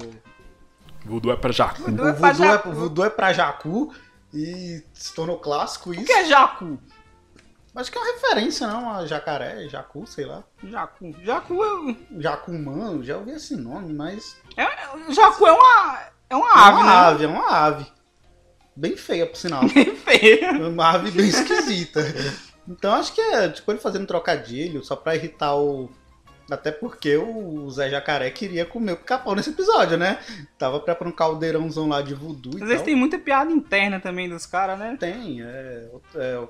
Voodoo é pra Jacu. Voodoo o é voodoo, é, Jacu. o voodoo é pra Jacu e se tornou clássico O isso. que é Jacu? Acho que é uma referência, não? A jacaré, Jacu, sei lá. Jacu. Jacu é, Jacumã, já ouvi esse nome, mas. é, Jacu é uma, é uma É ave, uma né? ave, é uma ave. Bem feia, por sinal. [LAUGHS] Bem feia. uma ave bem esquisita. Então acho que é tipo ele fazendo trocadilho só pra irritar o. Até porque o Zé Jacaré queria comer o pica-pau nesse episódio, né? Tava preparando um caldeirãozão lá de voodoo e Às vezes tal. tem muita piada interna também dos caras, né? Tem, é, é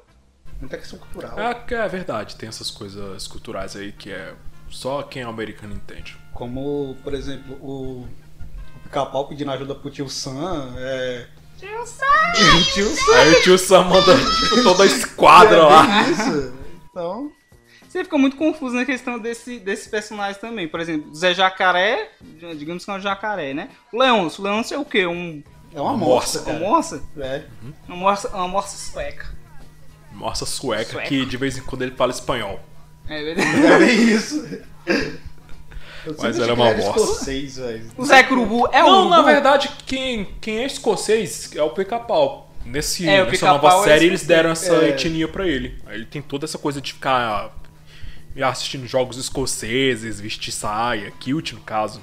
muita questão cultural. É, é verdade, tem essas coisas culturais aí que é só quem é americano entende. Como, por exemplo, o, o pica-pau pedindo ajuda pro tio Sam. É... Tio Sam! [LAUGHS] tio Sam! Aí o tio Sam manda tipo, toda a [LAUGHS] esquadra É lá. isso. Então, Você fica muito confuso na questão desse, desses personagens também. Por exemplo, Zé Jacaré, digamos que é um jacaré, né? O Leôncio. O Leôncio é o quê? Um, é uma Uma morsa, uma? É. Uma morsa, uma morsa sueca. Nossa, sueca, Sueca. que de vez em quando ele fala espanhol. É [LAUGHS] verdade. É bem isso. Eu Mas era uma bosta. O Zé Curubu é o Não, na verdade, quem, quem é escocês é o pica-pau. Nesse, É, nessa Pica-Pau nova é série eles escocês. deram essa É. etnia pra ele. Aí ele tem toda essa coisa de ficar assistindo jogos escoceses, vestir saia, cute no caso.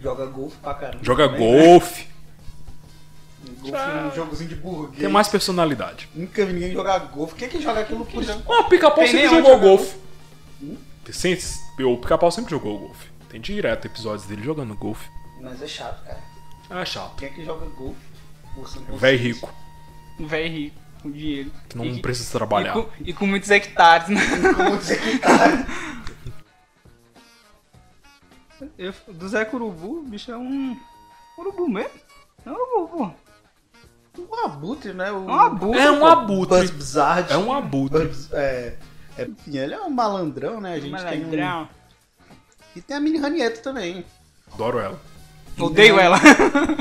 Joga golfe pra caramba. Joga também, né? Golfe, Golfe é um jogozinho de burguês. tem mais personalidade. Nunca vi ninguém jogar golfe. Quem é que joga aquilo por Ah, o pica-pau sempre jogou golfe. Sempre- O pica-pau sempre jogou golfe. Tem direto episódios dele jogando golfe. Mas é chato, cara. É chato. Quem é que joga golfe? Consegue. rico, Um velho rico, com dinheiro. que não E- precisa E trabalhar. com, e com muitos hectares, né? Como dizer que tá? Eu- do Zé Curubu, o bicho é um. Urubu mesmo? É um urubu, pô. Um abutre, né? O... É um abutre. É um abutre. Buzz Bizarre. É um abutre. Buzz- é, é, enfim, ele é um malandrão, né? A gente tem um... Malandrão. E tem a Mini Ranieto também. Adoro ela. Odeio ela.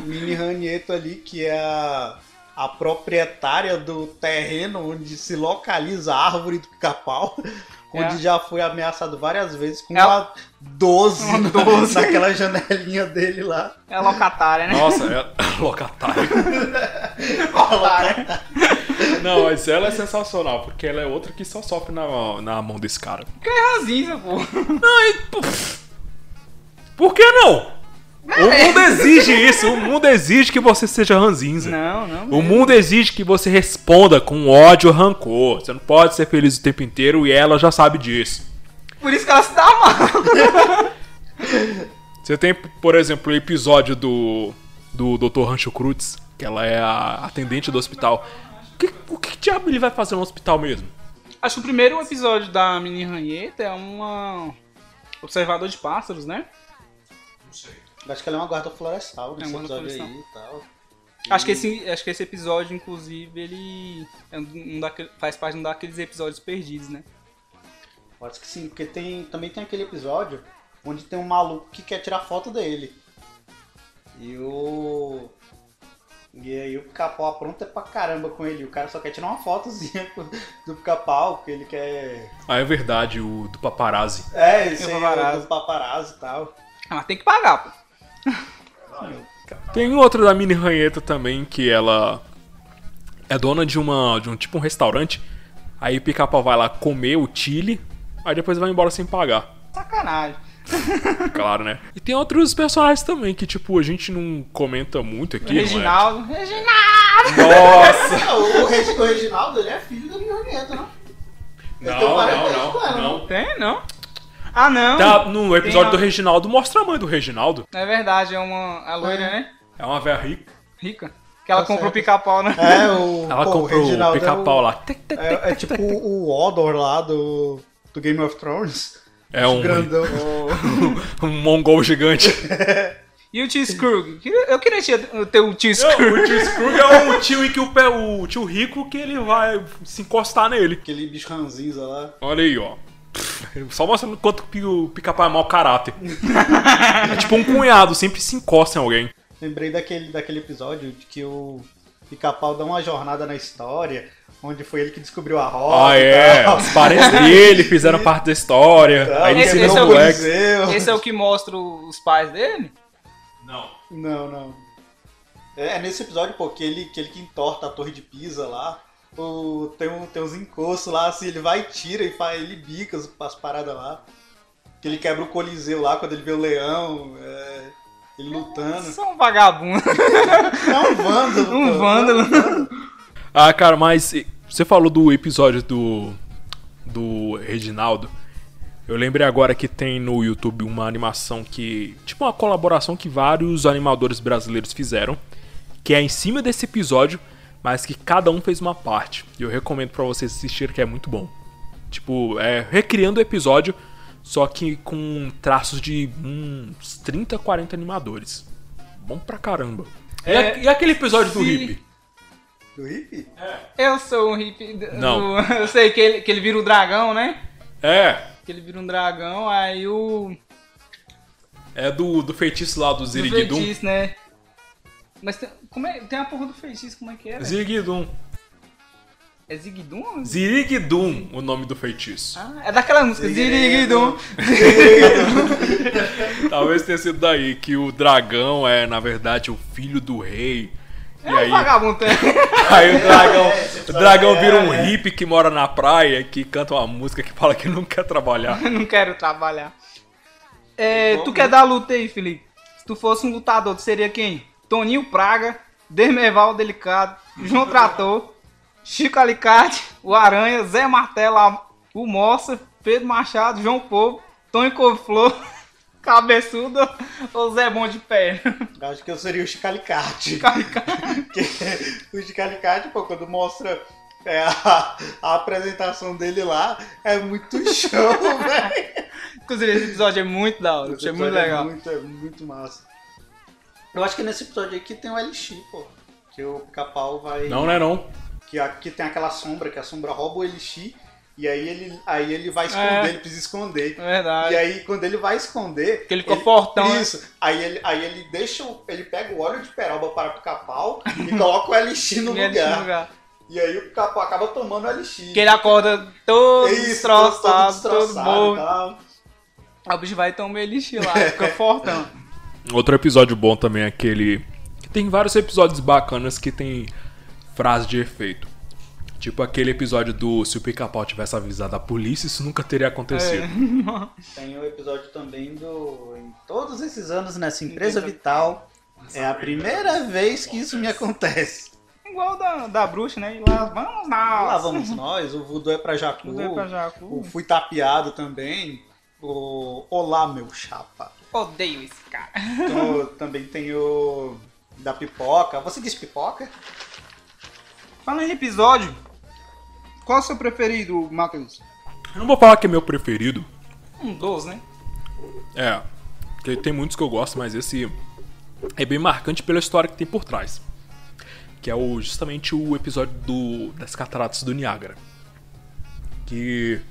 Mini Ranieto ali, que é a, a proprietária do terreno onde se localiza a árvore do pica-pau. Onde É. já foi ameaçado várias vezes com Ela- uma 12, [LAUGHS] Uma na- 12. naquela janelinha dele lá. É locatária, né? Nossa, é [LAUGHS] locatária. Não, mas ela é sensacional, porque ela é outra que só sofre na, na mão desse cara. Que é ranzinza, pô. Por que não? O mundo exige isso, o mundo exige que você seja ranzinza. Não, não. O mundo exige que você responda com ódio rancor. Você não pode ser feliz o tempo inteiro e ela já sabe disso. Por isso que ela se dá mal. [LAUGHS] Você tem, por exemplo, o episódio do, do Dr. Rancho Cruz, que ela é a atendente do hospital. O que, o que diabo ele vai fazer no hospital mesmo? Acho que o primeiro episódio da Mini Ranheta é uma. Observador de pássaros, né? Acho que ela é uma guarda florestal nesse É episódio florestal. aí e tal. Acho que, esse, acho que esse episódio, inclusive, ele é um daquele- faz parte de um daqueles episódios perdidos, né? Pode que sim, porque tem, também tem aquele episódio onde tem um maluco que quer tirar foto dele. E o. E aí o pica-pau apronta pra caramba com ele. O cara só quer tirar uma fotozinha [LAUGHS] do pica-pau, porque ele quer. Ah, é verdade, o do paparazzi. É, esse o aí, paparazzi. o do paparazzi e tal. Ah, mas tem que pagar, pô. Tem outra da mini ranheta também que ela é dona de uma de um tipo um restaurante. Aí o pica-pau vai lá comer o chile, aí depois vai embora sem pagar. Sacanagem. [LAUGHS] Claro, né? E tem outros personagens também que tipo a gente não comenta muito aqui, não é? Reginaldo. Reginaldo! Nossa. O, o, Regi- o Reginaldo, ele é filho da não? Tem um Não, não, ela, não, não. Tem, não? Ah, não. Tá, no episódio Tem do a- Reginaldo mostra a mãe do Reginaldo. É verdade, é uma. A loira, É. né? É uma velha rica. Rica. Que ela Tá comprou certo. pica-pau, né? É, [LAUGHS] o. Ela pô, comprou o Reginaldo é pica-pau lá. É, é tipo o Odor lá do, do Game of Thrones. É um, Grandão. [LAUGHS] um mongol gigante. E o tio Scrooge? Eu queria ter ter o tio Não, Scrooge. o tio Scrooge é o tio, em que o, pé- o tio rico que ele vai se encostar nele. Aquele bicho ranzinza lá. Olha aí, ó. Só mostrando quanto que o pica-pau é mau caráter. [LAUGHS] é tipo um cunhado, sempre se encosta em alguém. Lembrei daquele, daquele episódio de que o Pica-Pau dá uma jornada na história, onde foi ele que descobriu a roda. Ah, é. Os parentes dele fizeram [LAUGHS] parte da história. Aí ele Esse- esse é o museu. Esse é o que mostra os pais dele? Não. Não, não. É, é nesse episódio, pô, que ele, que ele que entorta a torre de Pisa lá. O, tem, um, tem uns encostos lá, assim, ele vai e tira e faz, ele bica as, as paradas lá. Que ele quebra o Coliseu lá quando ele vê o leão, é, ele lutando. Só um vagabundo. É um vândalo. [LAUGHS] Um pô, vândalo. Ah, cara, mas você falou do episódio do. do Reginaldo. Eu lembrei agora que tem no YouTube uma animação que. Tipo uma colaboração que vários animadores brasileiros fizeram. Que é em cima desse episódio, mas que cada um fez uma parte. E eu recomendo pra vocês assistirem que é muito bom. Tipo, é recriando o episódio, só que com traços de uns 30, 40 animadores. Bom pra caramba. E, É, a- e aquele episódio do se- hippie? Do hippie? Eu sou um hippie. do- Não. do- [LAUGHS] eu sei que ele, que ele vira um dragão, né? É, Que ele vira um dragão, aí o. é do, do feitiço lá do do Ziriguidum. feitiço, né? Mas tem, como é, tem a porra do feitiço, como é que é? velho? Ziriguidum. É Zigdum? Ziriguidum, o nome do feitiço. Ah, é daquela música, Ziriguidum. [LAUGHS] Talvez tenha sido daí que o dragão é, na verdade, o filho do rei. E É um aí, vagabundo. [LAUGHS] aí o dragão, o dragão é, vira um é. hippie que mora na praia, que canta uma música que fala que não quer trabalhar. [LAUGHS] não quero trabalhar. É, tu quer dar luta aí, Felipe? Se tu fosse um lutador, tu seria quem? Toninho Praga, Dermeval Delicado, João Trator, Chico Alicate, o Aranha, Zé Martelo, o Moça, Pedro Machado, João Povo, Tony Couve-Flor, [LAUGHS] Cabeçudo ou Zé Bom de Pé? Acho que eu seria o Chicalicate. Chicalicate. Porque [LAUGHS] o Chicalicate, pô, quando mostra é, a, a apresentação dele lá, é muito show, [LAUGHS] velho. Inclusive, esse episódio é muito da hora, é muito legal. É muito, é muito massa. Eu acho que nesse episódio aqui tem o LX, pô. Que o pica-pau vai. Não, né não? Que aqui tem aquela sombra, que a sombra rouba o LX. E aí ele, aí ele vai esconder, É. ele precisa esconder. É verdade. E aí, quando ele vai esconder. Que ele ficou fortão, né? Isso. Aí ele, aí ele deixa. o- Ele pega o óleo de peroba para pica-pau e coloca o LX no [LAUGHS] E ele lugar. lugar. E aí o pica-pau acaba tomando o LX. Que ele acorda todo Isso, destroçado, todo, destroçado e morto. Aí o bicho vai tomar elixir lá, [LAUGHS] fica fortão. Outro episódio bom também é aquele. que Tem vários episódios bacanas que tem frase de efeito. Tipo aquele episódio do se o pica-pau tivesse avisado a polícia, isso nunca teria acontecido. [LAUGHS] Tem o episódio também do. Em todos esses anos nessa empresa vital. É a primeira vez que isso me acontece. Igual da, da bruxa, né? E lá vamos nós. Lá vamos nós, o voodoo é pra Jacu. Tudo é pra Jacu. O Fui Tapeado também. O Olá, meu chapa. Odeio esse cara. Então, também tem o. Da pipoca. Você diz pipoca? Falando em episódio, qual é o seu preferido, Matheus? Eu não vou falar que é meu preferido. Um dos, né? É, porque tem muitos que eu gosto, mas esse é bem marcante pela história que tem por trás. Que é o, justamente o episódio do, das cataratas do Niágara. Que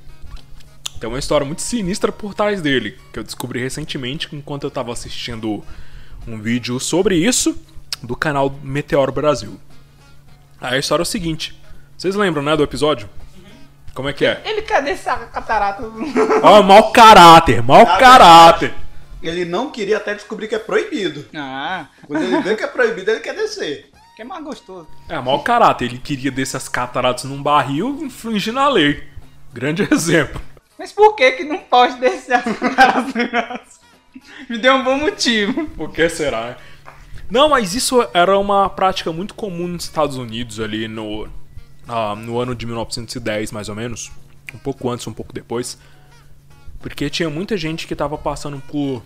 tem uma história muito sinistra por trás dele, que eu descobri recentemente enquanto eu tava assistindo um vídeo sobre isso do canal Meteoro Brasil. Aí a história é o seguinte: vocês lembram, né, do episódio? Como é que é? Ele quer descer a catarata. [LAUGHS] Ó, mau caráter, mau caráter. Ele não queria até descobrir que é proibido. ah, Quando ele vê que é proibido, ele quer descer. que é mais gostoso. É, mau caráter. Ele queria descer as cataratas num barril infringindo a lei. Grande [LAUGHS] exemplo. Mas por que que não pode descer as cataratas? Me deu um bom motivo. Por que será? Não, mas isso era uma prática muito comum nos Estados Unidos ali no, ah, no ano de 1910, mais ou menos. Um pouco antes, um pouco depois. Porque tinha muita gente que estava passando por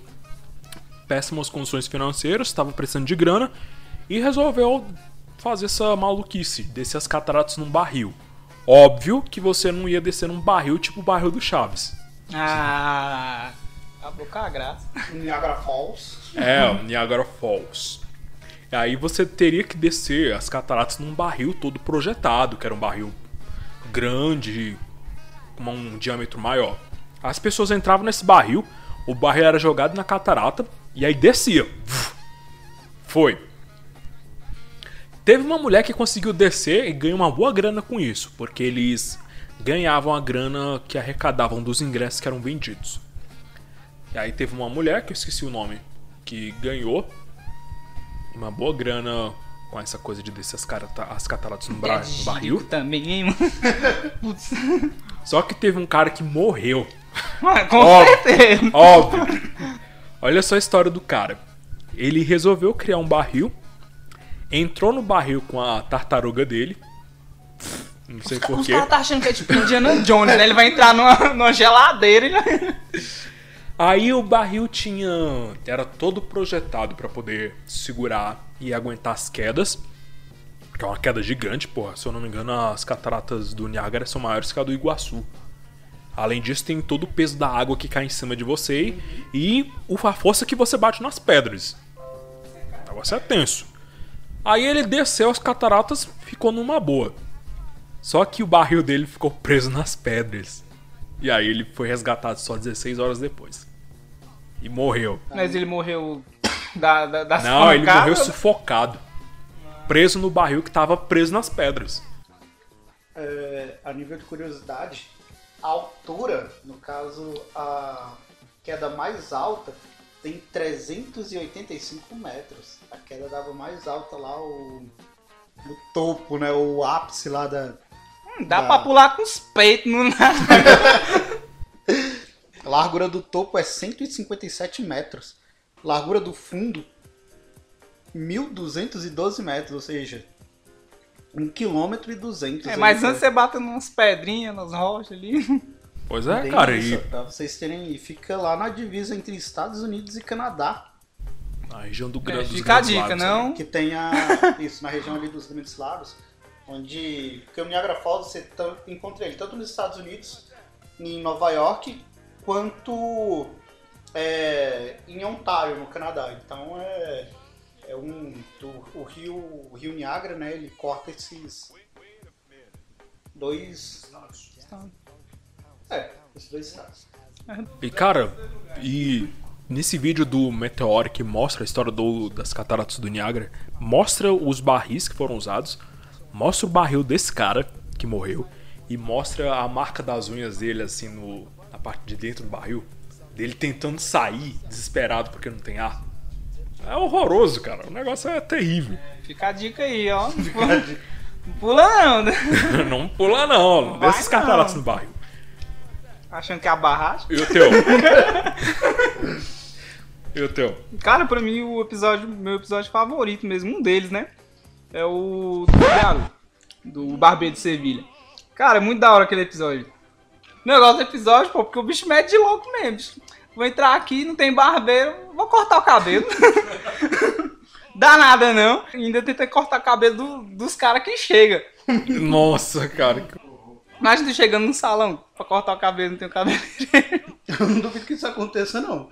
péssimas condições financeiras, estava precisando de grana e resolveu fazer essa maluquice, descer as cataratas num barril. Óbvio que você não ia descer num barril tipo o barril do Chaves. Ah, acabou com a graça. Niagara Falls. É, o Niagara Falls. E aí você teria que descer as cataratas num barril todo projetado, que era um barril grande, com um diâmetro maior. As pessoas entravam nesse barril, o barril era jogado na catarata e aí descia. Foi. Teve uma mulher que conseguiu descer e ganhou uma boa grana com isso, porque eles ganhavam a grana que arrecadavam dos ingressos que eram vendidos. E aí teve uma mulher, que eu esqueci o nome, que ganhou uma boa grana com essa coisa de descer as, carata- as cataratas no, bra- no barril. Também, hein, mano? [LAUGHS] Putz. Só que teve um cara que morreu. Mano, com Óbvio. certeza. Óbvio. Olha só a história do cara. Ele resolveu criar um barril, entrou no barril com a tartaruga dele, Não sei Os porquê. caras tá achando que é tipo Indiana Jones, né? Ele vai entrar numa, numa geladeira e... Aí o barril tinha. Era todo projetado pra poder segurar e aguentar as quedas. Que é uma queda gigante, porra. Se eu não me engano, as cataratas do Niágara são maiores que a do Iguaçu. Além disso, tem todo o peso da água que cai em cima de você e a força que você bate nas pedras. O negócio é tenso. Aí ele desceu as cataratas, ficou numa boa. Só que o barril dele ficou preso nas pedras. E aí ele foi resgatado só 16 horas depois. E morreu. Mas ele morreu da, da, das Não, ele morreu sufocado. Preso no barril que tava preso nas pedras. É, a nível de curiosidade, a altura, no caso, a queda mais alta, tem 385 metros. A queda dava mais alta lá, o, no topo, né? O ápice lá da. Hum, Dá da- pra pular com os peitos no nada. [LAUGHS] A largura do topo é 157 metros. Largura do fundo, 1.212 metros, ou seja, 1 km e 200. É, mas antes você bate umas pedrinhas, nas rochas ali. Pois é, Bem cara. isso, E Pra vocês terem. E fica lá na divisa entre Estados Unidos e Canadá. Na região do É, Grande dos fica a Grandes dica, Lagos, não? Que tem a. Isso, na região ali dos Grandes Lagos. Onde. Porque o Niagara Falls você encontra ele tanto nos Estados Unidos, em Nova York, quanto é, em Ontário, no Canadá. Então é. É um. do- o, rio, o rio Niagara, né? Ele corta esses. Dois. É, esses dois estados. E cara, e nesse vídeo do Meteor que mostra a história do- das cataratas do Niágara, mostra os barris que foram usados, mostra o barril desse cara que morreu e mostra a marca das unhas dele assim no, na parte de dentro do barril, dele tentando sair desesperado porque não tem ar. É horroroso, cara. O negócio é terrível. Fica a dica aí, ó. [LAUGHS] Não pula, não pula não, né? [LAUGHS] não pula não, não desses cataratas não. no barril. Achando que é a barragem. E o teu? [LAUGHS] e o teu? Cara, pra mim, o episódio, meu episódio favorito mesmo, um deles, né? É o do do Barbeiro de Sevilha. Cara, é muito da hora aquele episódio. O negócio do episódio, pô, porque o bicho mete de louco mesmo. bicho. Vou entrar aqui, não tem barbeiro, vou cortar o cabelo. [LAUGHS] Dá nada não. Ainda tenta cortar o cabelo do- dos caras que chega. Nossa, cara. que Imagina tu chegando no salão pra cortar o cabelo, não tem o cabelo. [LAUGHS] Eu não duvido que isso aconteça, não.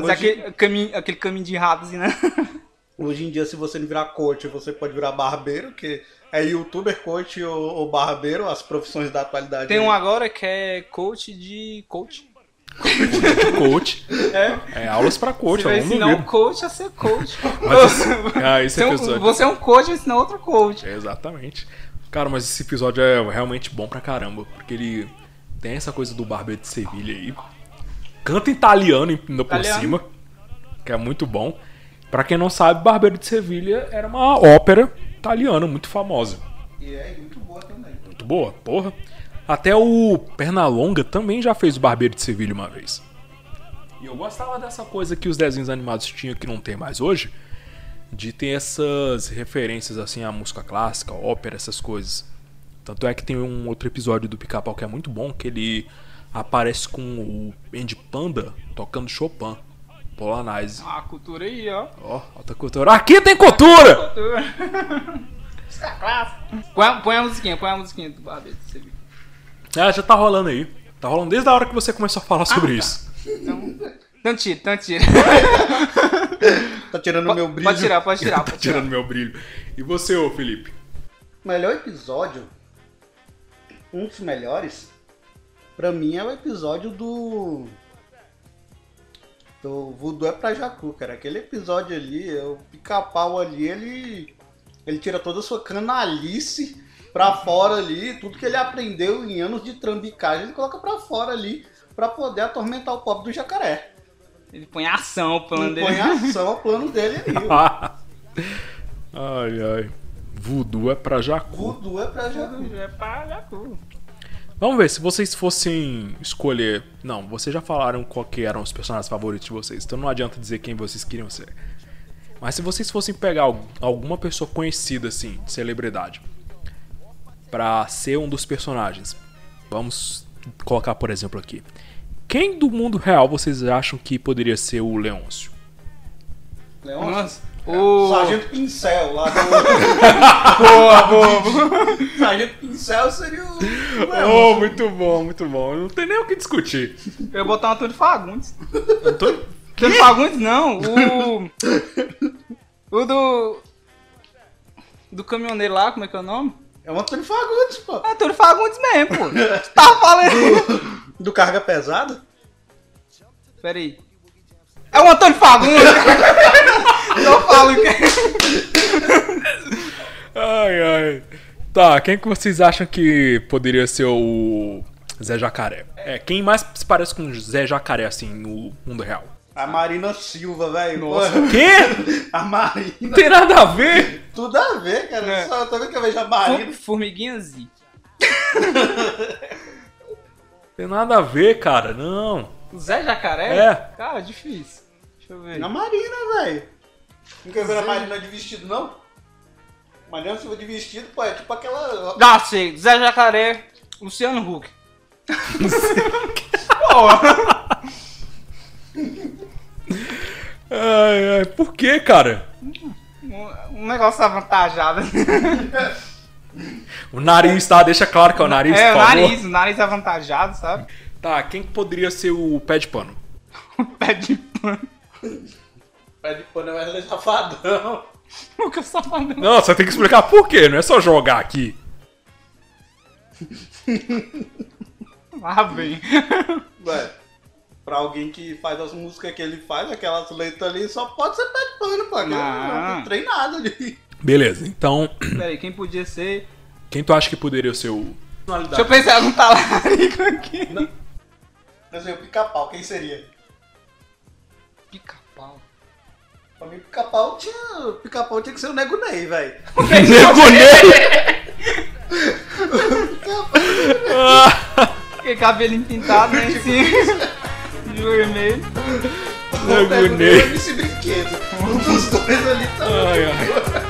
Fazer Hoje- aquele caminho, aquele caminho de rato, assim, né? [LAUGHS] Hoje em dia, se você não virar coach, você pode virar barbeiro, que é youtuber, coach ou, ou barbeiro, as profissões da atualidade. Tem aí. um agora que é coach de coach. [LAUGHS] coach. É. É aulas pra coach, Você vai ensinar um coach a ser coach. [LAUGHS] Mas ah, esse Você é um- episódio- Você é um coach, vai ensinar outro coach. É, exatamente. Cara, mas esse episódio é realmente bom pra caramba, porque ele tem essa coisa do Barbeiro de Sevilha aí. Canta italiano ainda por Italiano. cima, que é muito bom. Pra quem não sabe, Barbeiro de Sevilha era uma ópera italiana muito famosa. E é muito boa também. Muito boa, porra. Até o Pernalonga também já fez o Barbeiro de Sevilha uma vez. E eu gostava dessa coisa que os desenhos animados tinham que não tem mais hoje, de ter essas referências assim à música clássica, ópera, essas coisas. Tanto é que tem um outro episódio do Pica-Pau que é muito bom, que ele aparece com o Andy Panda tocando Chopin, Polonaise. Ah, a cultura aí, ó. Ó, alta cultura. Aqui tem cultura! Cultura. põe, a- põe a musiquinha, põe a musiquinha do você ver. Ah, já tá rolando aí. Tá rolando desde a hora que você começou a falar sobre isso. Então tira, então tira. [LAUGHS] Tá tirando o meu brilho. Pode tirar, pode tirar. [LAUGHS] tá Pode tirar. tirando meu brilho. E você, ô Felipe? melhor episódio, um dos melhores, pra mim é o episódio do. Do Voodoo é pra Jacu, cara. Aquele episódio ali, é o pica-pau ali, ele. Ele tira toda a sua canalice pra fora ali, tudo que ele aprendeu em anos de trambicagem, ele coloca pra fora ali, pra poder atormentar o pobre do jacaré. Ele põe ação o plano Ele dele. põe ação ao plano dele [LAUGHS] ali. ó. ai, ai. Voodoo é pra Jacu. Voodoo é pra Jacu. É pra Jacu. Vamos ver, se vocês fossem escolher. Não, vocês já falaram qual que eram os personagens favoritos de vocês, então não adianta dizer quem vocês queriam ser. Mas se vocês fossem pegar al- alguma pessoa conhecida, assim, de celebridade, pra ser um dos personagens. Vamos colocar, por exemplo, aqui. Quem do mundo real vocês acham que poderia ser o Leôncio? Nossa. O... Sargento Pincel lá do. [LAUGHS] Boa, boa. Sargento Pincel seria o. Oh, muito bom, muito bom. Não tem nem o que discutir. Eu ia botar o Antônio Fagundes. Antônio? Antônio Fagundes não, o. [LAUGHS] O do. Do caminhoneiro lá, como é que é o nome? É o Antônio Fagundes, pô. Antônio Fagundes mesmo, pô. Tu Tava falando. Do carga pesada? Pera aí. É o Antônio Fagundes! [LAUGHS] Eu falo que. Ai, ai. Tá, quem que vocês acham que poderia ser o Zé Jacaré? É, quem mais se parece com o Zé Jacaré, assim, no mundo real? A Marina Silva, velho. Nossa. Porra. [LAUGHS] Quê? A Marina. Não tem nada a ver. Tudo a ver, cara. É. Só toda vez que eu vejo a Marina. Formiguinha Z. Tem nada a ver, cara. Não. O Zé Jacaré? É. Cara, difícil. Deixa eu ver. A Marina, velho. Nunca viu a Marina de vestido, não? Marina Silva de vestido, pô, é tipo aquela. Ah, sei. Zé Jacaré, Luciano Huck. [LAUGHS] Ai, ai. Por que, cara? Um, negócio avantajado. O nariz, tá? Deixa claro que é o nariz, é, o nariz, o nariz avantajado, sabe? Tá, quem que poderia ser o pé de pano? [LAUGHS] Pé de pano. Pé de pano é Safadão. O que eu só falando? Não, você tem que explicar por quê, não é só jogar aqui. Lá vem. [LAUGHS] Ué, pra alguém que faz as músicas que ele faz, aquelas letras ali, só pode ser pé de pano, pô. Não. Não tem treinado ali. Beleza, então, [CLEARS THROAT] Peraí, quem podia ser. quem tu acha que poderia ser o. Deixa eu pensar num talarico aqui. Por exemplo, pica-pau, quem seria? Pra mim, pica-pau tinha. Pica-pau tinha que ser o Nego Ney, velho. Que cabelinho pintado, né? Assim. De vermelho. Nego Nego Ney. Ney esse brinquedo. Um dos dois ali tá. Ai, ai.